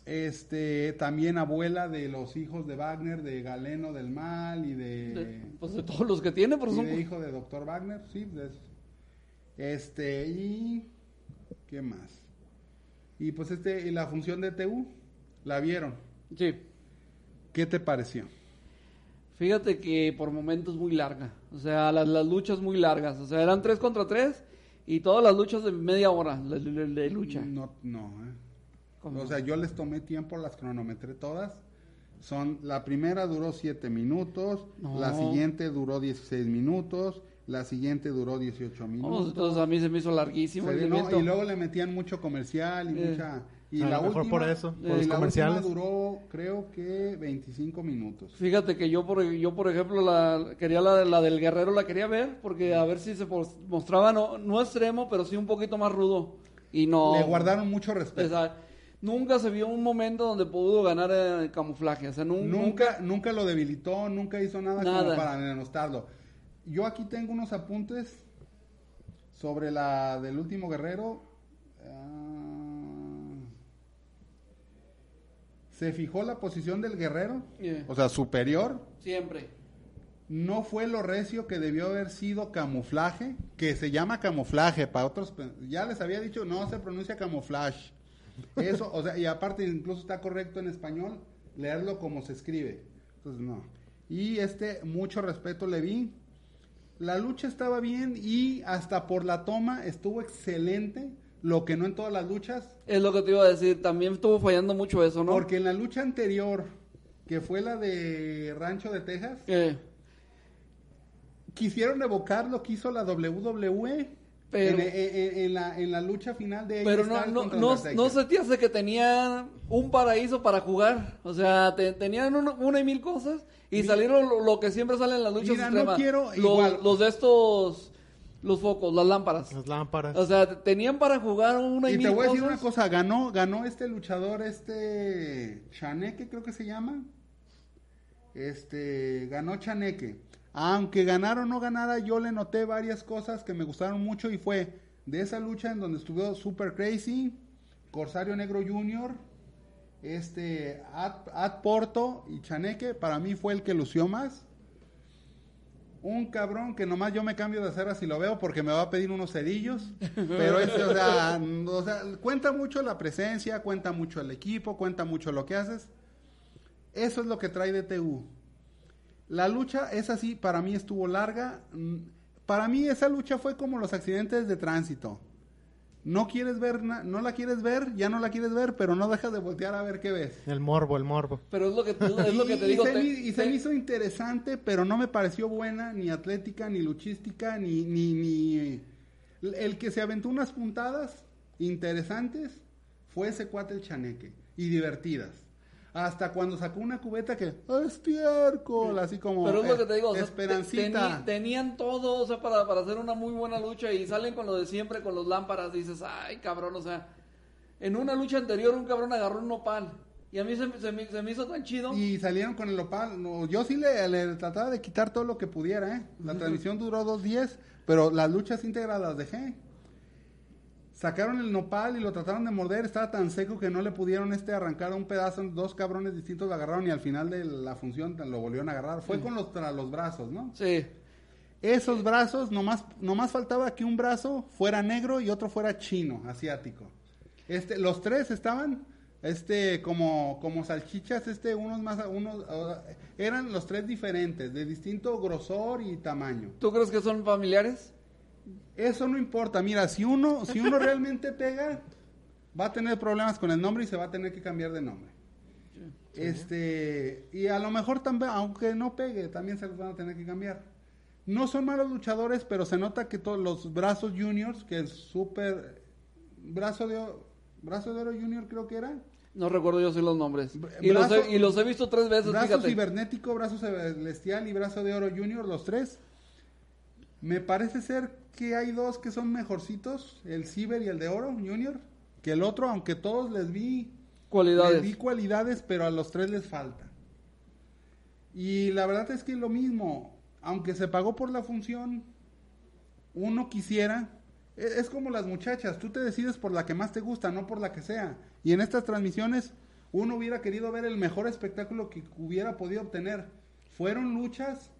S3: Este, también abuela de los hijos de Wagner, de Galeno del Mal y de...
S2: De- pues de todos los que tiene, por son...
S3: de hijo de doctor Wagner, sí, de esos. Este, y... ¿Qué más? Y pues este, y la función de TU, ¿la vieron?
S2: Sí.
S3: ¿Qué te pareció?
S2: Fíjate que por momentos muy larga. O sea, las, las luchas muy largas. O sea, eran tres contra tres y todas las luchas de media hora de, de- de lucha.
S3: No, no, ¿eh? O sea, yo les tomé tiempo, las cronometré todas. Son, la primera duró 7 minutos,
S2: No.
S3: la siguiente duró 16 minutos, la siguiente duró 18
S2: Vamos,
S3: minutos.
S2: entonces a mí se me hizo larguísimo
S3: Se
S2: el
S3: no, y luego le metían mucho comercial y
S2: Eh.
S3: mucha... Y
S4: A
S3: la
S4: mejor
S3: última,
S4: por eso, por
S3: y
S4: los
S3: la
S4: comerciales.
S3: última duró, creo que 25 minutos.
S2: Fíjate que yo por, yo por ejemplo la quería la, la del guerrero la quería ver porque a ver si se mostraba no, no extremo pero sí un poquito más rudo y no
S3: Le guardaron mucho respeto.
S2: Esa- nunca se vio un momento donde pudo ganar el camuflaje o sea nun-
S3: Nunca, nunca lo debilitó, nunca hizo nada, como
S2: Nada.
S3: para denostarlo. Yo aquí tengo unos apuntes sobre la del último guerrero. Ah, se fijó la posición del guerrero,
S2: Yeah.
S3: o sea, superior.
S2: siempre
S3: No fue lo recio que debió haber sido camuflaje, que se llama camuflaje para otros. Ya les había dicho, no se pronuncia camuflaje. Eso, o sea, y aparte incluso está correcto en español leerlo como se escribe. Entonces, no. Y este, mucho respeto le vi. La lucha estaba bien y hasta por la toma estuvo excelente, lo que no en todas las luchas.
S2: es lo que te iba a decir también estuvo fallando mucho eso no
S3: Porque en la lucha anterior, que fue la de Rancho de Texas,
S2: Eh,
S3: quisieron evocar lo que hizo la WWE
S2: Pero-
S3: en, en- en la, en la lucha final de
S2: pero no, no, no, no se te hace que tenían un paraíso para jugar. O sea, te- tenían un- una y mil cosas y salieron lo, lo que siempre sale en las luchas
S3: Mira, no quiero
S2: Los-
S3: igual.
S2: los de estos, los focos, las lámparas.
S4: Las lámparas.
S2: O sea, te- tenían para jugar una y,
S3: Y
S2: mil
S3: te voy a
S2: cosas.
S3: decir una cosa, ganó, ganó este luchador, este Chaneque creo que se llama. Este, ganó Chaneque. Aunque ganara o no ganara, yo le noté varias cosas que me gustaron mucho y fue de esa lucha en donde estuvo Super Crazy, Corsario Negro Jr., este, Ad, Ad Porto y Chaneque, para mí fue el que lució más. Un cabrón que nomás yo me cambio de acera si lo veo porque me va a pedir unos cerillos. Pero es, o sea, o sea, cuenta mucho la presencia, cuenta mucho el equipo, cuenta mucho lo que haces. Eso es lo que trae DTU. La lucha es así, para mí estuvo larga. Mm, Para mí esa lucha fue como los accidentes de tránsito. No quieres ver, na- no la quieres ver, ya no la quieres ver, pero no dejas de voltear a ver qué ves.
S4: El morbo, el morbo.
S2: Pero es lo que, es lo que te digo.
S3: Y se,
S2: te-
S3: me, y se
S2: te-
S3: me hizo interesante, pero no me pareció buena, ni atlética, ni luchística, ni, ni, ni... El que se aventó unas puntadas interesantes fue ese cuate el chaneque, y divertidas. Hasta cuando sacó una cubeta que, estiércol, así como...
S2: Pero es lo
S3: eh,
S2: que te digo, o sea, te-
S3: esperancita.
S2: teni- tenían todo, o sea, para, para hacer una muy buena lucha y salen con lo de siempre, con los lámparas, dices, ay, cabrón, o sea, en una lucha anterior un cabrón agarró un nopal y a mí se, me- se me, se me hizo tan chido.
S3: Y salieron con el opal. No, yo sí le, le trataba de quitar todo lo que pudiera, ¿eh? La transmisión duró dos días, pero las luchas íntegras las dejé. Sacaron el nopal y lo trataron de morder, estaba tan seco que no le pudieron este arrancar un pedazo, dos cabrones distintos lo agarraron y al final de la función lo volvieron a agarrar. Fue con los, tra- los brazos, ¿no?
S2: Sí,
S3: Esos brazos, nomás, nomás faltaba que un brazo fuera negro y otro fuera chino, asiático. Este, los tres estaban este como como salchichas este unos más unos eran los tres diferentes de distinto grosor y tamaño
S2: ¿Tú crees que son familiares?
S3: Eso no importa mira si uno si uno realmente pega va a tener problemas con el nombre y se va a tener que cambiar de nombre este y a lo mejor también aunque no pegue también se los van a tener que cambiar no son malos luchadores pero se nota que todos los brazos juniors que es súper brazo de o- brazo de oro junior creo que era
S2: No recuerdo yo sí los nombres. Y los, he, y los he visto tres veces,
S3: brazo
S2: fíjate.
S3: cibernético, brazo celestial y brazo de oro junior, los tres. Me parece ser que hay dos que son mejorcitos, el ciber y el de oro junior, que el otro, aunque todos les vi,
S2: Cualidades.
S3: les vi cualidades, pero a los tres les falta. Y la verdad es que lo mismo, aunque se pagó por la función, uno quisiera, e- es como las muchachas, tú te decides por la que más te gusta, no por la que sea. Y en estas transmisiones uno hubiera querido ver el mejor espectáculo que hubiera podido obtener. Fueron luchas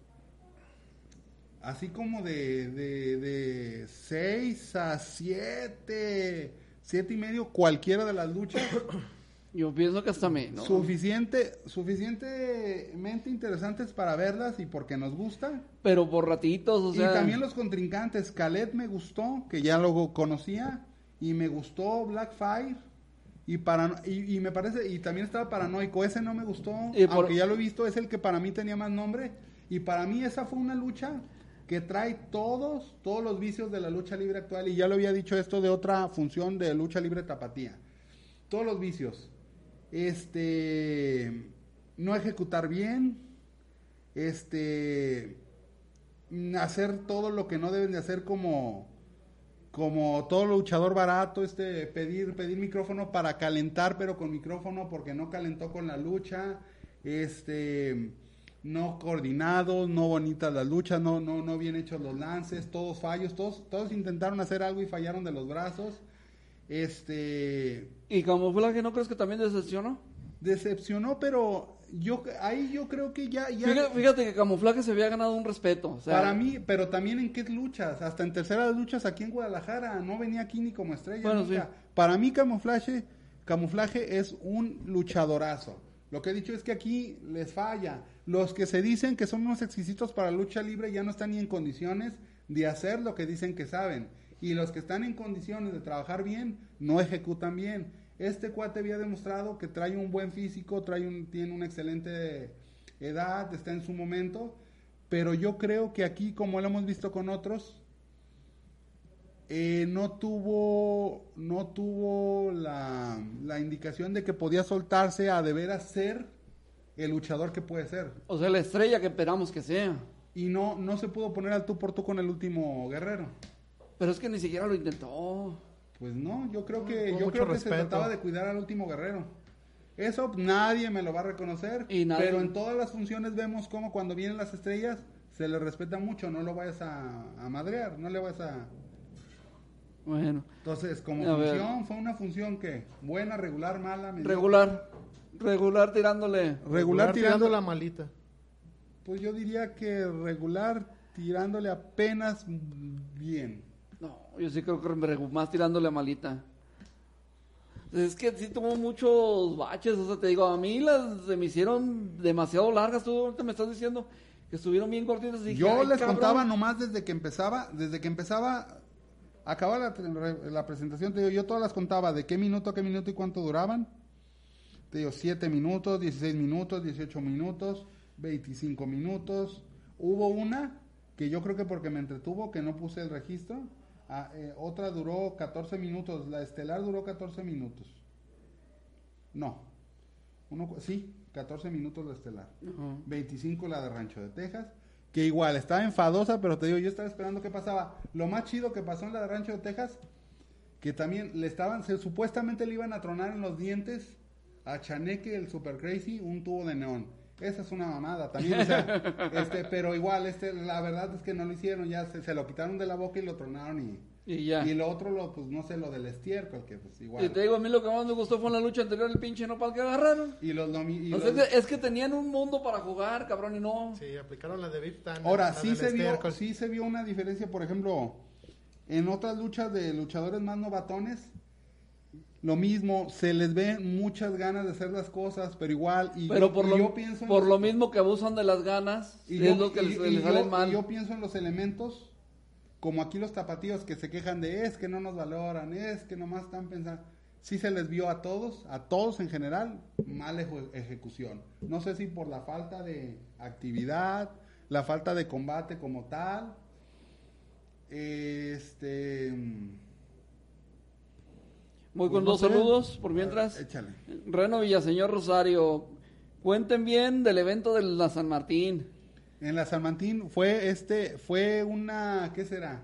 S3: así como de, de, de 6 a 7, 7 y medio, cualquiera de las luchas.
S2: Yo pienso que hasta menos.
S3: Suficiente, suficientemente interesantes para verlas y porque nos gusta.
S2: Pero por ratitos, o sea.
S3: y también los contrincantes. Khaled me gustó, que ya lo conocía, y me gustó Blackfire. Y, para, y, y me parece, y también estaba paranoico, ese no me gustó,
S2: por-
S3: aunque ya lo he visto, es el que para mí tenía más nombre. Y para mí esa fue una lucha que trae todos, todos los vicios de la lucha libre actual. Y ya lo había dicho esto de otra función de lucha libre tapatía. Todos los vicios. Este, no ejecutar bien, este, hacer todo lo que no deben de hacer como, como todo luchador barato, este, pedir, pedir micrófono para calentar, pero con micrófono porque no calentó con la lucha, este, no coordinados, no bonitas las luchas, no, no, no bien hechos los lances, todos fallos, todos, todos intentaron hacer algo y fallaron de los brazos, este,
S2: ¿Y camuflaje no crees que también decepcionó?
S3: decepcionó, pero yo ahí yo creo que ya, ya
S2: Fíjate, fíjate que camuflaje se había ganado un respeto. O sea,
S3: para mí, pero también en qué luchas, hasta en terceras luchas aquí en Guadalajara, no venía aquí ni como estrella.
S2: Bueno,
S3: nunca.
S2: sí.
S3: Para mí camuflaje, camuflaje es un luchadorazo. Lo que he dicho es que aquí les falla. Los que se dicen que son unos exquisitos para lucha libre ya no están ni en condiciones de hacer lo que dicen que saben. Y los que están en condiciones de trabajar bien, no ejecutan bien. Este cuate había demostrado que trae un buen físico, trae un, tiene una excelente edad, está en su momento, pero yo creo que aquí, como lo hemos visto con otros, eh, no tuvo, no tuvo la, la indicación de que podía soltarse a de veras ser el luchador que puede ser.
S2: o sea, la estrella que esperamos que sea.
S3: Y no, no se pudo poner al tú por tú con el último guerrero.
S2: Pero es que ni siquiera lo intentó.
S3: Pues no, yo creo que,
S4: Con
S3: yo creo que se trataba de cuidar al último guerrero. Eso nadie me lo va a reconocer.
S2: Y nadie-
S3: Pero en todas las funciones vemos como cuando vienen las estrellas se le respeta mucho. No lo vayas a, a madrear, no le vayas a.
S2: Bueno,
S3: Entonces, como
S2: A ver.
S3: función, fue una función que buena, regular, mala, mediocre.
S2: regular. Regular tirándole.
S3: Regular tirando
S4: la malita.
S3: Pues yo diría que regular tirándole apenas bien.
S2: No, yo sí creo que más tirándole a malita. Es que sí tuvo muchos baches, o sea, te digo, a mí las se me hicieron demasiado largas, tú ahorita me estás diciendo que estuvieron bien cortitas. y
S3: Yo
S2: "Ay,
S3: les
S2: cabrón".
S3: contaba nomás desde que empezaba, desde que empezaba, acaba la, la presentación, te digo, yo todas las contaba de qué minuto a qué minuto y cuánto duraban. Te digo, 7 minutos, 16 minutos, 18 minutos, 25 minutos. Hubo una que yo creo que porque me entretuvo, que no puse el registro. Ah, eh, otra duró 14 minutos, la estelar duró 14 minutos. No, uno, sí, 14 minutos la estelar.
S2: Ujú.
S3: 25 la de Rancho de Texas, que igual estaba enfadosa, pero te digo, yo estaba esperando qué pasaba. Lo más chido que pasó en la de Rancho de Texas, que también le estaban, se, supuestamente le iban a tronar en los dientes a Chaneque, el Super Crazy, un tubo de neón. Esa es una mamada también, o sea, este, pero igual, este, la verdad es que no lo hicieron, ya se, se lo quitaron de la boca y lo tronaron y,
S2: Y ya.
S3: y lo otro, lo, pues no sé, lo del estiércol, que pues igual.
S2: Y te digo, a mí lo que más me gustó fue en la lucha anterior el pinche nopal que agarraron.
S3: Y los, y los-
S2: es que- es que tenían un mundo para jugar, cabrón, y no.
S4: Sí, aplicaron la de Big Tan.
S3: Ahora,
S4: la
S3: sí se, vio, sí se vio una diferencia, por ejemplo, en otras luchas de luchadores más novatones, lo mismo, se les ve muchas ganas de hacer las cosas, pero igual, y,
S2: Pero
S3: yo,
S2: por,
S3: y
S2: lo,
S3: yo pienso en
S2: por
S3: los-
S2: lo mismo que abusan de las ganas,
S3: y
S2: es
S3: yo,
S2: lo que
S3: y-
S2: les, les sale mal.
S3: yo pienso en los elementos, como aquí los tapatíos que se quejan de es que no nos valoran, es que nomás están pensando. Sí se les vio a todos, a todos en general, mala eje- ejecución. No sé si por la falta de actividad, la falta de combate como tal. Este.
S2: Voy
S4: Pues
S2: con
S4: no
S2: dos
S4: sé.
S2: saludos, por mientras.
S3: Échale.
S2: Reno Villaseñor Rosario, cuenten bien del evento de la San Martín.
S3: En la San Martín fue este, fue una, ¿qué será?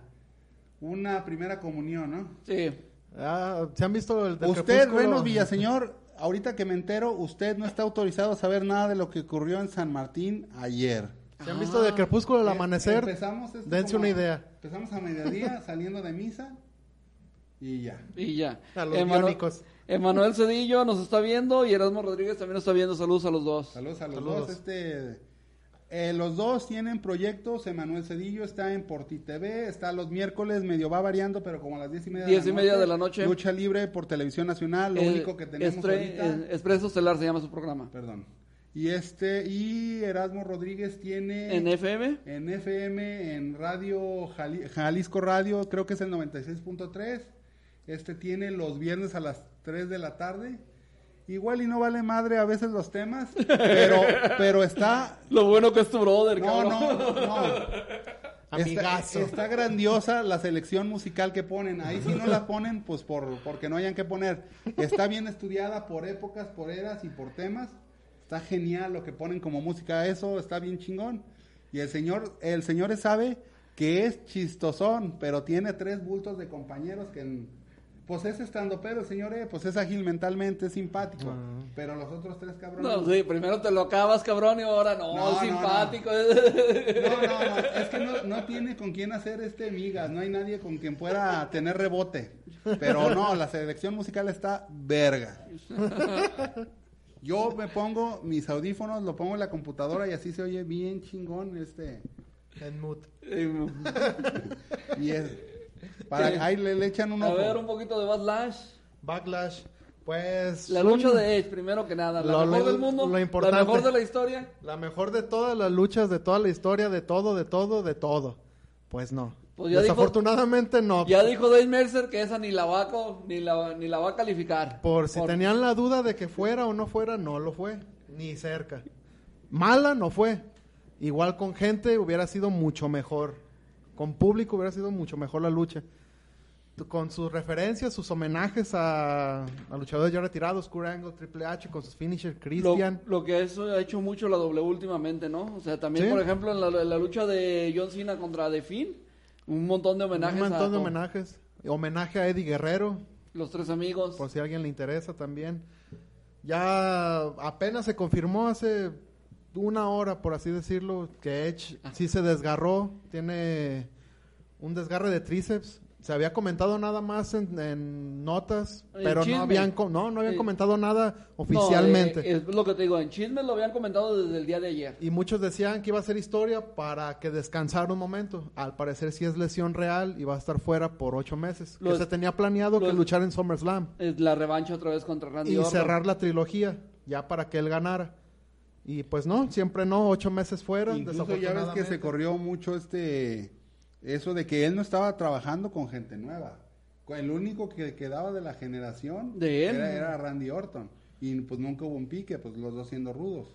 S3: Una primera comunión, ¿no?
S2: Sí,
S4: Ah, ¿Se han visto el del
S3: Usted? Renos Villaseñor, ahorita que me entero, usted no está autorizado a saber nada de lo que ocurrió en San Martín ayer.
S4: ¿Se han visto del crepúsculo al
S3: Eh,
S4: amanecer?
S3: Empezamos este
S4: Dense
S3: como-
S4: una idea.
S3: Empezamos a mediodía saliendo de misa y ya.
S2: y ya.
S4: A los
S2: Emanu-
S4: biónicos.
S2: Emanuel Cedillo nos está viendo y Erasmo Rodríguez también nos está viendo. Saludos a los dos.
S3: Saludos a los
S4: Saludos.
S3: dos. Este, eh, los dos tienen proyectos. Emanuel Cedillo está en Porti TV. Está los miércoles, medio va variando, pero como a las diez y media,
S2: Diez
S3: de,
S2: y
S3: la
S2: media
S3: noche,
S2: de la noche.
S3: Lucha libre por televisión nacional. Lo
S2: Eh,
S3: único que tenemos
S2: Estre-
S3: ahorita.
S2: eh, Expreso Estelar se llama su programa.
S3: Perdón. Y este, y Erasmo Rodríguez tiene
S2: En FM,
S3: en FM, en Radio Jali- Jalisco Radio, creo que es el 96.3. Este tiene los viernes a las 3 de la tarde. Igual y no vale madre a veces los temas, pero, pero está...
S2: lo bueno que es tu brother,
S3: No,
S2: cabrón.
S3: no, no.
S4: Amigazo.
S3: Está, está grandiosa la selección musical que ponen. Ahí si no la ponen, pues por, porque no hayan que poner. Está bien estudiada por épocas, por eras y por temas. Está genial lo que ponen como música. Eso está bien chingón. Y el señor, el señor sabe que es chistosón, pero tiene tres bultos de compañeros que... en- pues es estando, pero el señor, eh, pues es ágil mentalmente, es simpático. Pero los otros tres cabrones...
S2: No, sí, primero te lo acabas, cabrón, y ahora no,
S3: No, no,
S2: simpático.
S3: No, no, no, es que no, no tiene con quién hacer este migas, no hay nadie con quien pueda tener rebote. Pero no, la selección musical está verga. Yo me pongo mis audífonos, lo pongo en la computadora y así se oye bien chingón este
S4: En mood.
S3: y es para ahí le, le echan un
S2: A
S3: ojo.
S2: ver, un poquito de Backlash.
S4: Backlash. Pues.
S2: La
S4: un-
S2: lucha de Edge, primero que nada. La
S4: Lo-
S2: mejor
S4: lo-
S2: del mundo.
S4: lo importante.
S2: La mejor de la historia.
S4: La mejor de todas las luchas, de toda la historia, de todo, de todo, de todo. Pues no.
S2: Pues ya dijo-
S4: Desafortunadamente no.
S2: Ya dijo Dave Mercer que esa ni la va a, co- ni la, ni la va a calificar.
S4: Por si tenían la duda de que fuera o no fuera, no lo fue. Ni cerca. Mala no fue. Igual con gente hubiera sido mucho mejor. Con público hubiera sido mucho mejor la lucha. Con sus referencias, sus homenajes a, a luchadores ya retirados, Kurt Angle, Triple H, con sus finishers, Christian.
S2: lo que eso ha hecho mucho la W últimamente, ¿no? O sea, también,
S4: Sí.
S2: por ejemplo, en la, en la lucha de John Cena contra The Finn, un montón de homenajes
S4: Un montón
S2: a
S4: de homenajes. Homenaje a Eddie Guerrero,
S2: los tres amigos.
S4: por si a alguien le interesa también. Ya apenas se confirmó hace una hora, por así decirlo, que Edge
S2: Ah.
S4: sí se desgarró, tiene un desgarre de tríceps. Se había comentado nada más en, en notas,
S2: En
S4: pero
S2: chisme.
S4: no habían, no, no habían
S2: Eh,
S4: comentado nada
S2: No,
S4: oficialmente.
S2: eh, es lo que te digo, en Chismes lo habían comentado desde el día de ayer.
S4: Y muchos decían que iba a ser historia para que descansara un momento. Al parecer sí es lesión real y va a estar fuera por ocho meses. Que se tenía planeado que luchar en SummerSlam.
S2: Es la revancha otra vez contra Randy
S4: y
S2: Orton.
S4: cerrar la trilogía ya para que él ganara. Y pues no, siempre no, ocho meses fuera.
S3: Incluso ya ves que se corrió mucho este eso de que él no estaba trabajando con gente nueva. El único que quedaba de la generación
S2: De él.
S3: Era, era Randy Orton. Y pues nunca hubo un pique, pues los dos siendo rudos.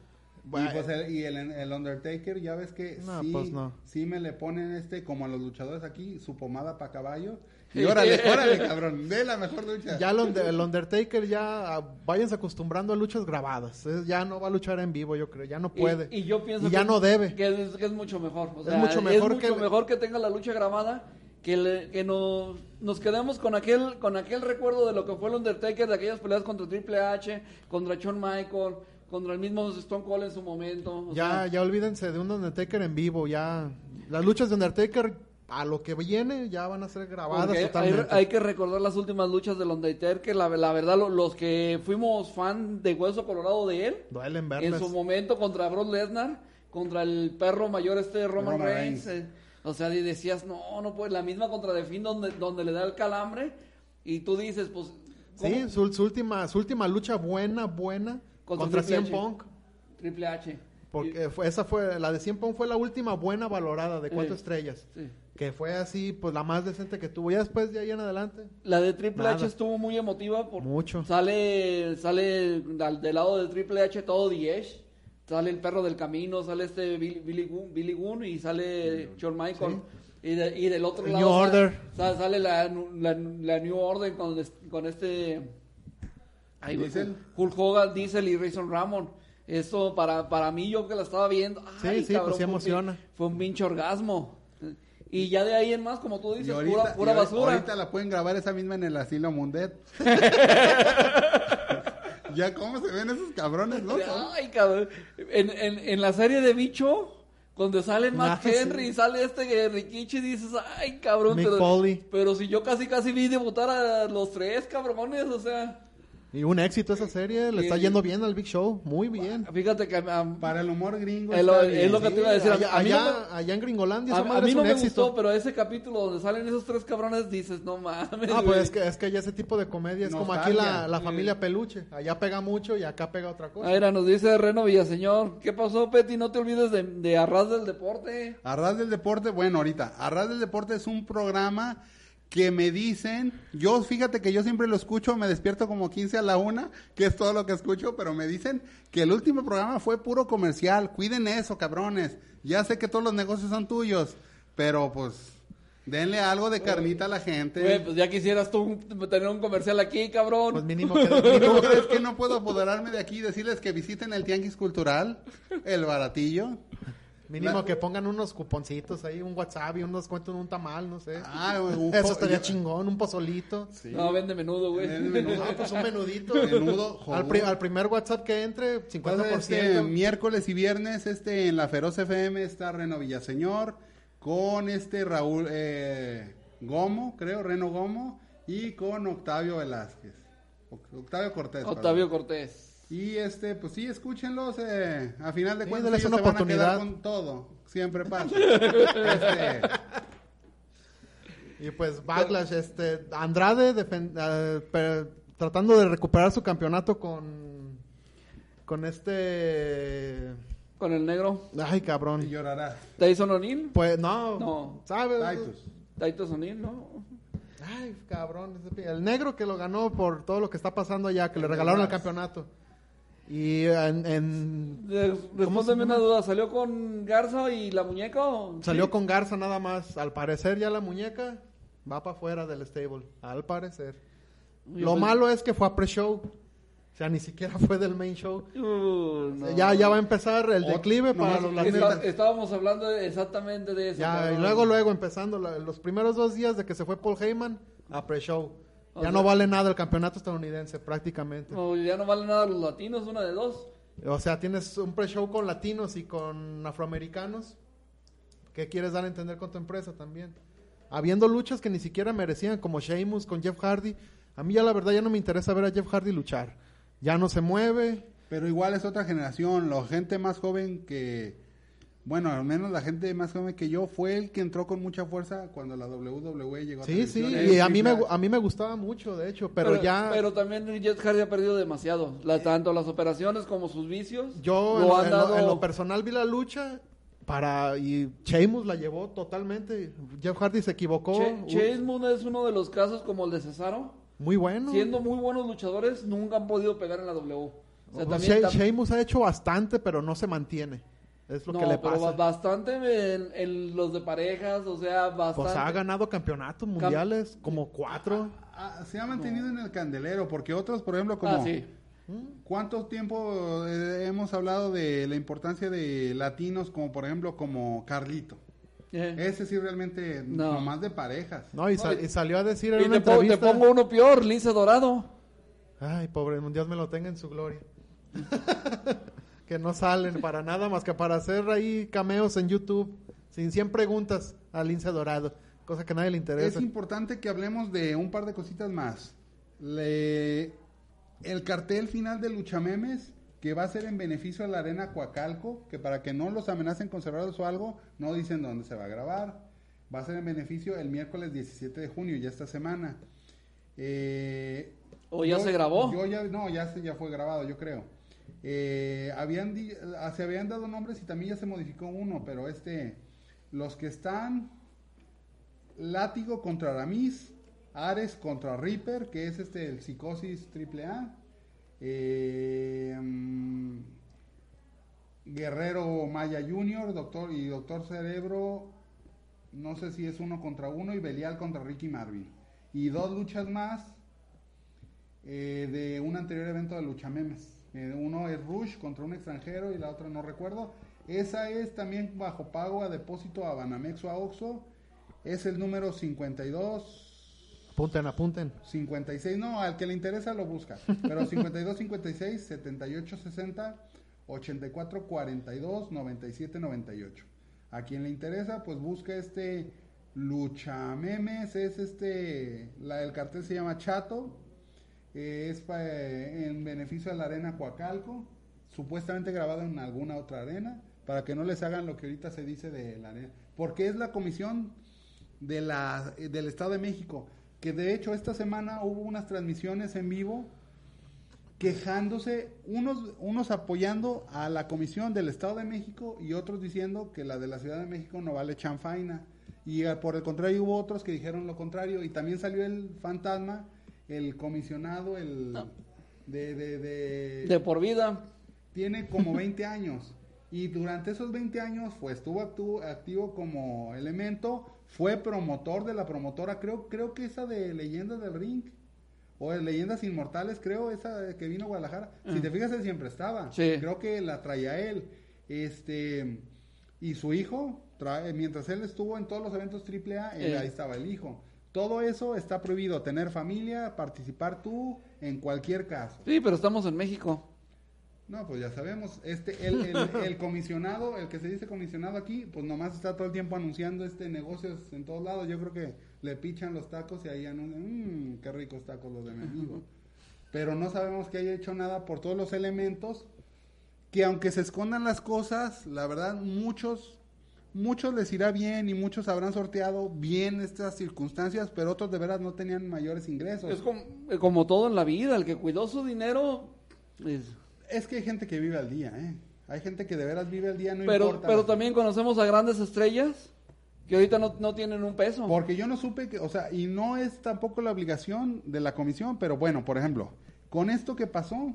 S4: Bueno,
S3: y pues el, y el, el Undertaker, ya ves que
S4: No,
S3: sí,
S4: pues no.
S3: sí me le ponen este, como a los luchadores aquí, su pomada para caballo. Y órale, órale, cabrón, ve la mejor lucha.
S4: Ya el, Under- el Undertaker ya ah, váyanse acostumbrando a luchas grabadas. Eh, Ya no va a luchar en vivo, yo creo. Ya no puede.
S2: Y, yo pienso
S4: Y ya
S2: que,
S4: no debe.
S2: Que es, que es mucho mejor. O
S4: Es mucho mejor
S2: mucho
S4: que-
S2: mejor que tenga la lucha grabada. Que, le- que nos, nos quedemos con aquel, con aquel recuerdo de lo que fue el Undertaker, de aquellas peleas contra Triple H, contra Shawn Michael, contra el mismo Stone Cold en su momento. o
S4: Ya,
S2: sea,
S4: ya olvídense de un Undertaker en vivo. Ya las luchas de Undertaker a lo que viene ya van a ser grabadas
S2: porque
S4: totalmente.
S2: hay que recordar las últimas luchas del Undertaker, la, la verdad, lo- los que fuimos fan de Hueso Colorado de él,
S4: Duelen
S2: en su momento contra Brock Lesnar, contra el perro mayor este Roman,
S3: Roman
S2: Reigns.
S3: Reigns.
S2: eh, o sea, y decías, no, no puede, la misma contra The Finn donde, donde le da el calambre. Y tú dices, pues,
S4: Sí, su, su última, su última lucha buena, buena
S2: Contra
S4: contra,
S2: Triple
S4: CM
S2: H.
S4: Punk.
S2: Triple H.
S4: Porque fue, esa fue, la de CM Punk fue la última buena valorada de cuatro
S2: Sí.
S4: estrellas.
S2: Sí.
S4: Que fue así, pues la más decente que tuvo. Ya después, de ahí en adelante.
S2: La de Triple H estuvo muy emotiva por
S4: Mucho.
S2: sale sale al- del lado de Triple H todo Diez, sale el perro del camino, sale este Billy, Billy, Gunn, Billy Gunn y sale Shawn Michaels. Y, de- y del otro lado
S4: New Order.
S2: sa- sale la, la, la New Order con, con este güey,
S3: Diesel.
S2: Hulk Hogan, Diesel y Razor Ramon. Eso para, para mí, yo que la estaba viendo,
S4: Sí,
S2: ay,
S4: sí,
S2: cabrón,
S4: pues sí
S2: fue un
S4: emociona.
S2: Fue un pinche orgasmo. Y ya de ahí en más, como tú
S3: Y
S2: dices,
S3: ahorita,
S2: pura, pura basura.
S3: ahorita la pueden grabar esa misma en el asilo Mundet. ya cómo se ven esos cabrones, ¿no?
S2: Ay, cabrón. En, en, en la serie de Bicho, cuando sale Matt Henry
S4: sí.
S2: y sale este Rikichi, dices, ay, cabrón.
S4: Mick
S2: pero, pero si yo casi, casi vi debutar a los tres cabrones, o sea.
S4: Y un éxito esa serie. Le está
S2: Sí.
S4: yendo bien al Big Show. Muy bien.
S2: Fíjate que a-
S3: Para el humor gringo.
S2: Es
S3: está
S2: lo-
S3: bien.
S2: es lo que te iba a decir. a mí-
S4: allá,
S2: a mí no
S4: allá- allá en Gringolandia, esa
S2: a, a mí
S4: es
S2: no
S4: un
S2: me
S4: éxito.
S2: gustó, pero ese capítulo donde salen esos tres cabrones, dices, no mames.
S4: Ah,
S2: güey".
S4: pues es que, es que ya ese tipo de comedia es como aquí la,
S3: Nostalgia.
S4: la familia peluche. Allá pega mucho y acá pega otra cosa.
S2: Mira, nos dice Reno Villaseñor, ¿qué pasó, Peti? No te olvides de, de Arras del Deporte.
S3: Arras del Deporte, bueno, ahorita, Arras del Deporte es un programa que me dicen, yo fíjate que yo siempre lo escucho, me despierto como 15 a la una, que es todo lo que escucho, pero me dicen que el último programa fue puro comercial, cuiden eso, cabrones, ya sé que todos los negocios son tuyos, pero pues denle algo de carnita a la gente.
S2: Güey, pues ya quisieras tú tener un comercial aquí, cabrón.
S4: Pues mínimo que...
S3: ¿Y
S4: mínimo
S3: tú
S4: que-
S3: crees que no puedo apoderarme de aquí y decirles que visiten el Tianguis Cultural, el baratillo?
S4: Mínimo
S3: La-
S4: que pongan unos cuponcitos ahí, un WhatsApp y unos cuentos un tamal, no sé.
S3: Ah, un
S4: Eso estaría
S3: yo-
S4: chingón, un pozolito.
S3: Sí.
S2: No, vende menudo, güey.
S3: Vende menudo.
S4: Ah, pues un menudito.
S3: Menudo,
S4: al, pri- al primer WhatsApp que entre, 50%.
S3: Entonces, este miércoles y viernes este en la Feroz FM está Reno Villaseñor con este Raúl eh, Gomo, creo, Reno Gomo y con Octavio Velázquez. Oc- Octavio Cortés.
S2: Octavio
S3: perdón.
S2: Cortés.
S3: Y este, pues sí, escúchenlos. Eh, a final de
S4: Sí,
S3: cuentas, ellos
S4: una
S3: se van a quedar
S4: oportunidad.
S3: con todo. Siempre pasa. Este,
S4: Y pues Backlash, este, Andrade defen- eh, pe- tratando de recuperar su campeonato con con este
S2: Con el negro.
S4: ay cabrón.
S3: y llorará.
S2: Tyson O'Neill.
S4: Pues no,
S2: No.
S4: ¿sabes?
S3: Titus.
S2: Titus O'Neill, ¿no?
S4: Ay, cabrón, el negro que lo ganó por todo lo que está pasando allá, que le
S3: El
S4: regalaron el campeonato. Y en, en- ¿Cómo se
S2: una duda. ¿Salió con Garza y la muñeca o...?
S4: salió
S2: Sí.
S4: con Garza nada más. Al parecer ya la muñeca va para afuera del stable. Al parecer.
S2: Yo
S4: Lo malo es que fue a pre-show. O sea, ni siquiera fue del main show.
S2: Uh, no.
S4: Ya, ya va a empezar el declive para los
S2: Está-
S3: netas.
S2: estábamos hablando exactamente de eso.
S4: Ya, y luego, luego empezando la- los primeros dos días de que se fue Paul Heyman a pre-show.
S2: O
S4: Ya
S2: sea-
S4: no vale nada el campeonato estadounidense, prácticamente.
S2: No, ya no vale nada los latinos, una de dos.
S4: O sea, tienes un pre-show con latinos y con afroamericanos. ¿Qué quieres dar a entender con tu empresa también? Habiendo luchas que ni siquiera merecían, como Sheamus con Jeff Hardy. A mí ya la verdad ya no me interesa ver a Jeff Hardy luchar. Ya no se mueve.
S3: Pero igual es otra generación, la gente más joven que, bueno, al menos la gente más joven que yo fue el que entró con mucha fuerza cuando la WWE llegó a
S4: Sí, sí. Y a mí, me, a mí me gustaba mucho, de hecho. Pero, ya...
S2: Pero también Jet Hardy ha perdido demasiado. La- tanto las operaciones como sus vicios.
S4: Yo
S2: lo
S4: en,
S2: han
S4: en lo,
S2: dado...
S4: en lo personal vi la lucha para y Sheamus la llevó totalmente. Jeff Hardy se equivocó.
S2: Moon es uno de los casos como el de Cesaro.
S4: muy bueno.
S2: Siendo muy buenos luchadores, nunca han podido pegar en la W. O sea, también...
S4: Sheamus ha hecho bastante, pero no se mantiene. Es lo
S2: no,
S4: que le
S2: pero
S4: pasa.
S2: ba- bastante en, en los de parejas, o sea, bastante.
S4: Pues ha ganado campeonatos mundiales, como cuatro.
S3: Ah, se ha mantenido en el candelero, porque otros, por ejemplo, como...
S2: Ah, sí.
S3: ¿Cuánto tiempo eh, hemos hablado de la importancia de latinos, como por ejemplo, como Carlito?
S2: Eh.
S3: Ese sí realmente,
S2: No.
S3: nomás de parejas.
S4: No, y, sal-
S2: y
S4: salió a decir en
S2: Y
S4: una
S2: te, pongo uno peor, Lince Dorado.
S4: Ay, pobre, Dios me lo tenga en su gloria. que no salen para nada más que para hacer ahí cameos en YouTube. Sin 100 preguntas a Lince Dorado. Cosa que a nadie le
S3: Es
S4: interesa.
S3: importante que hablemos de un par de cositas más. Le- el cartel final de Luchamemes, que va a ser en beneficio a la Arena Coacalco, que para que no los amenacen con cerrados o algo, no dicen dónde se va a grabar. Va a ser en beneficio el miércoles 17 de junio, ya esta semana. Eh,
S2: ¿O ya
S3: Yo-
S2: se grabó?
S3: Yo ya, no, ya, se- ya fue grabado, yo creo. Eh, habían, ah, se habían dado nombres y también ya se modificó uno, pero este, los que están, Látigo contra Aramis, Ares contra Reaper, que es este, el Psicosis AAA, eh, mm, Guerrero Maya Jr., Doctor y Doctor Cerebro, no sé si es uno contra uno, y Belial contra Ricky Marvin. Y dos luchas más eh, de un anterior evento de lucha memes. Eh, uno es Rush contra un extranjero y la otra no recuerdo. Esa es también bajo pago a depósito a Banamex o a Oxxo. Es el número 52
S4: Apunten, apunten.
S3: 56, no, al que le interesa lo busca. Pero 52, 56, 78, 60, 84, 42, 97, 98. A quien le interesa, pues busca este Lucha Memes, es este, la, el cartel se llama Chato, es eh, en beneficio de la arena Coacalco, supuestamente grabado en alguna otra arena, para que no les hagan lo que ahorita se dice de la arena, porque es la comisión de la, eh, del Estado de México, que de hecho esta semana hubo unas transmisiones en vivo quejándose, unos, unos apoyando a la comisión del Estado de México y otros diciendo que la de la Ciudad de México no vale chanfaina. Y eh, por el contrario hubo otros que dijeron lo contrario. Y también salió el fantasma, el comisionado, el
S2: Ah.
S3: de, de, de-
S2: De por vida.
S3: tiene como 20 años. Y durante esos 20 años fue, estuvo actu- activo como elemento, fue promotor de la promotora, creo, creo que esa de Leyendas del Ring, o de Leyendas Inmortales, creo, esa que vino a Guadalajara. Si te fijas, él siempre estaba.
S2: Sí.
S3: Creo que la traía él. Este, y su hijo, trae, mientras él estuvo en todos los eventos AAA, él,
S2: Eh.
S3: ahí estaba el hijo. Todo eso está prohibido, tener familia, participar tú, en cualquier caso.
S2: Sí, pero estamos en México.
S3: No, pues ya sabemos. Este, el, el, el comisionado, el que se dice comisionado aquí, pues nomás está todo el tiempo anunciando este negocios en todos lados. Yo creo que le pichan los tacos y ahí anuncian, mmm, qué ricos tacos los de mi amigo. Pero no sabemos que haya hecho nada por todos los elementos que aunque se escondan las cosas, la verdad, muchos, muchos les irá bien y muchos habrán sorteado bien estas circunstancias, pero otros de veras no tenían mayores ingresos.
S2: Es como, eh, como todo en la vida, el que cuidó su dinero. es-
S3: Es que hay gente que vive al día, ¿eh? Hay gente que de veras vive al día, no
S2: pero
S3: importa.
S2: pero también conocemos a grandes estrellas que ahorita no, no tienen un peso.
S3: Porque yo no supe que, o sea, y no es tampoco la obligación de la comisión, pero bueno, por ejemplo, con esto que pasó,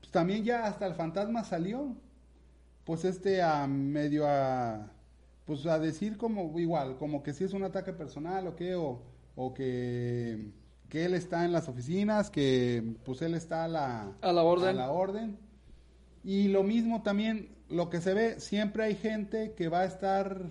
S3: pues también ya hasta el fantasma salió, pues este a medio a, pues a decir como igual, como que si es un ataque personal o qué, o, o que, que él está en las oficinas, que pues él está a la,
S2: A la orden.
S3: a la orden. Y lo mismo también, lo que se ve, siempre hay gente que va a estar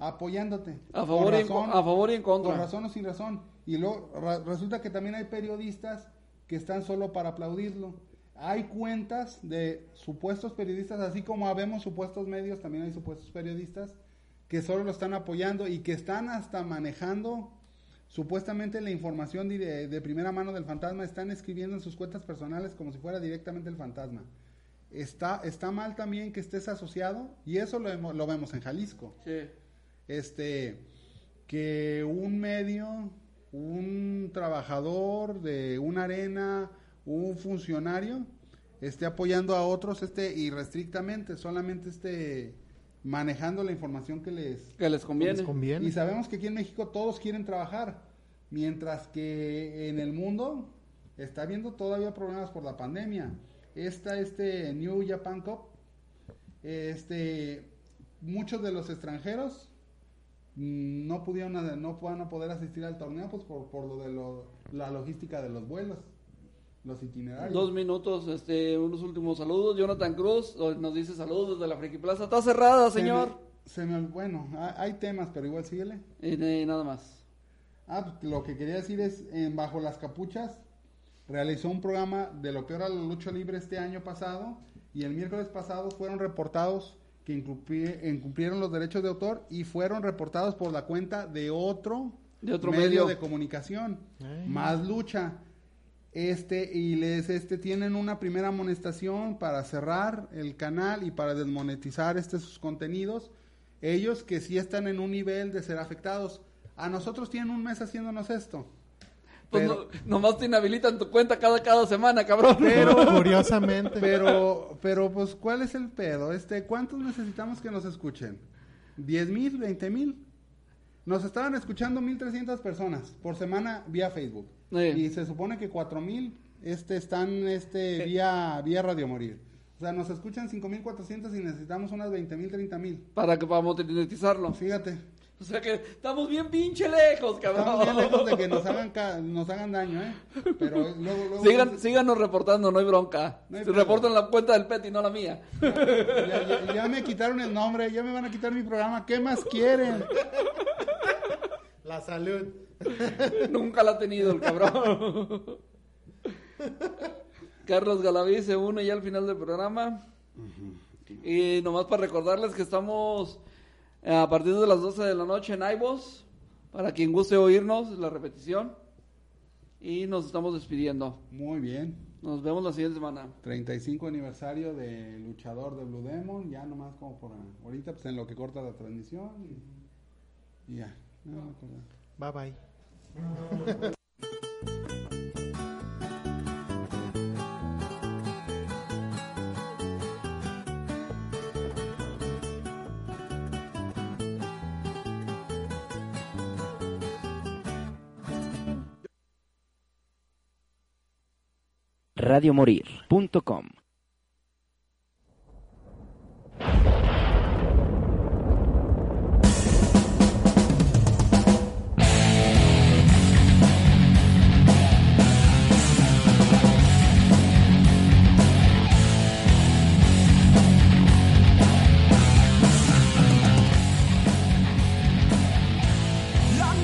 S3: apoyándote.
S2: A favor y en
S3: razón-
S2: co- a favor y en contra.
S3: Con razón o sin razón. Y luego ra- resulta que también hay periodistas que están solo para aplaudirlo. Hay cuentas de supuestos periodistas, así como habemos supuestos medios, también hay supuestos periodistas que solo lo están apoyando y que están hasta manejando supuestamente la información de, de primera mano del fantasma, están escribiendo en sus cuentas personales como si fuera directamente el fantasma. Está, está mal también que estés asociado, y eso lo, lo vemos en Jalisco
S2: Sí.
S3: este que un medio, un trabajador de una arena, un funcionario esté apoyando a otros este irrestrictamente, solamente esté manejando la información que les
S2: Que les conviene.
S4: Les conviene.
S3: y sabemos que aquí en México todos quieren trabajar, mientras que en el mundo está habiendo todavía problemas por la pandemia. Está este New Japan Cup, este muchos de los extranjeros no pudieron no van a poder asistir al torneo pues por, por lo de lo- la logística de los vuelos, los itinerarios.
S2: Dos minutos, este, unos últimos saludos. Jonathan Cruz eh, nos dice saludos desde la Friki Plaza. Está cerrada,
S3: Se me-
S2: señor.
S3: se me- bueno, hay, temas, pero igual síguele.
S2: Y de- nada más.
S3: Ah, pues, lo que quería decir es, en Bajo las Capuchas realizó un programa de lo que era la lucha libre este año pasado y el miércoles pasado fueron reportados que incumplieron los derechos de autor y fueron reportados por la cuenta de otro,
S2: De otro medio.
S3: de comunicación,
S4: Ay.
S3: más lucha. Este, y les este tienen una primera amonestación para cerrar el canal y para desmonetizar este sus contenidos. Ellos que sí están en un nivel de ser afectados. A nosotros tienen un mes haciéndonos esto.
S2: Pues
S3: Pero-
S2: no- nomás te inhabilitan tu cuenta cada, cada semana, cabrón.
S3: Pero,
S4: Curiosamente.
S3: pero, pero, pues, ¿cuál es el pedo? Este, ¿cuántos necesitamos que nos escuchen? ¿10 mil? ¿20 mil? Nos estaban escuchando 1.300 personas por semana vía Facebook.
S2: Sí.
S3: Y se supone que 4.000 este, están este, vía, vía Radio Morir. O sea, nos escuchan 5.400 y necesitamos unas 20.000, 30.000.
S2: Para que podamos monetizarlo.
S3: Fíjate,
S2: O sea que estamos bien pinche lejos, cabrón.
S3: estamos bien lejos de que nos hagan, ca- nos hagan daño, ¿eh? Pero luego, luego...
S2: Sigan, síganos reportando, no hay bronca.
S3: No hay
S2: reportan la cuenta del PET y no la mía.
S3: Ya, ya- ya me quitaron el nombre, ya me van a quitar mi programa. ¿Qué más quieren?
S4: La salud.
S2: Nunca la ha tenido el cabrón. Carlos Galaví se une ya al final del programa. Y nomás para recordarles que estamos eh, a partir de las 12 de la noche en iVoox. Para quien guste oírnos, la repetición. Y nos estamos despidiendo.
S3: Muy bien.
S2: Nos vemos la siguiente semana.
S3: 35 aniversario de luchador de Blue Demon, ya nomás como por ahorita, pues en lo que corta la transmisión y, y ya. No, no, ya.
S4: Bye bye.
S5: radiomorir.com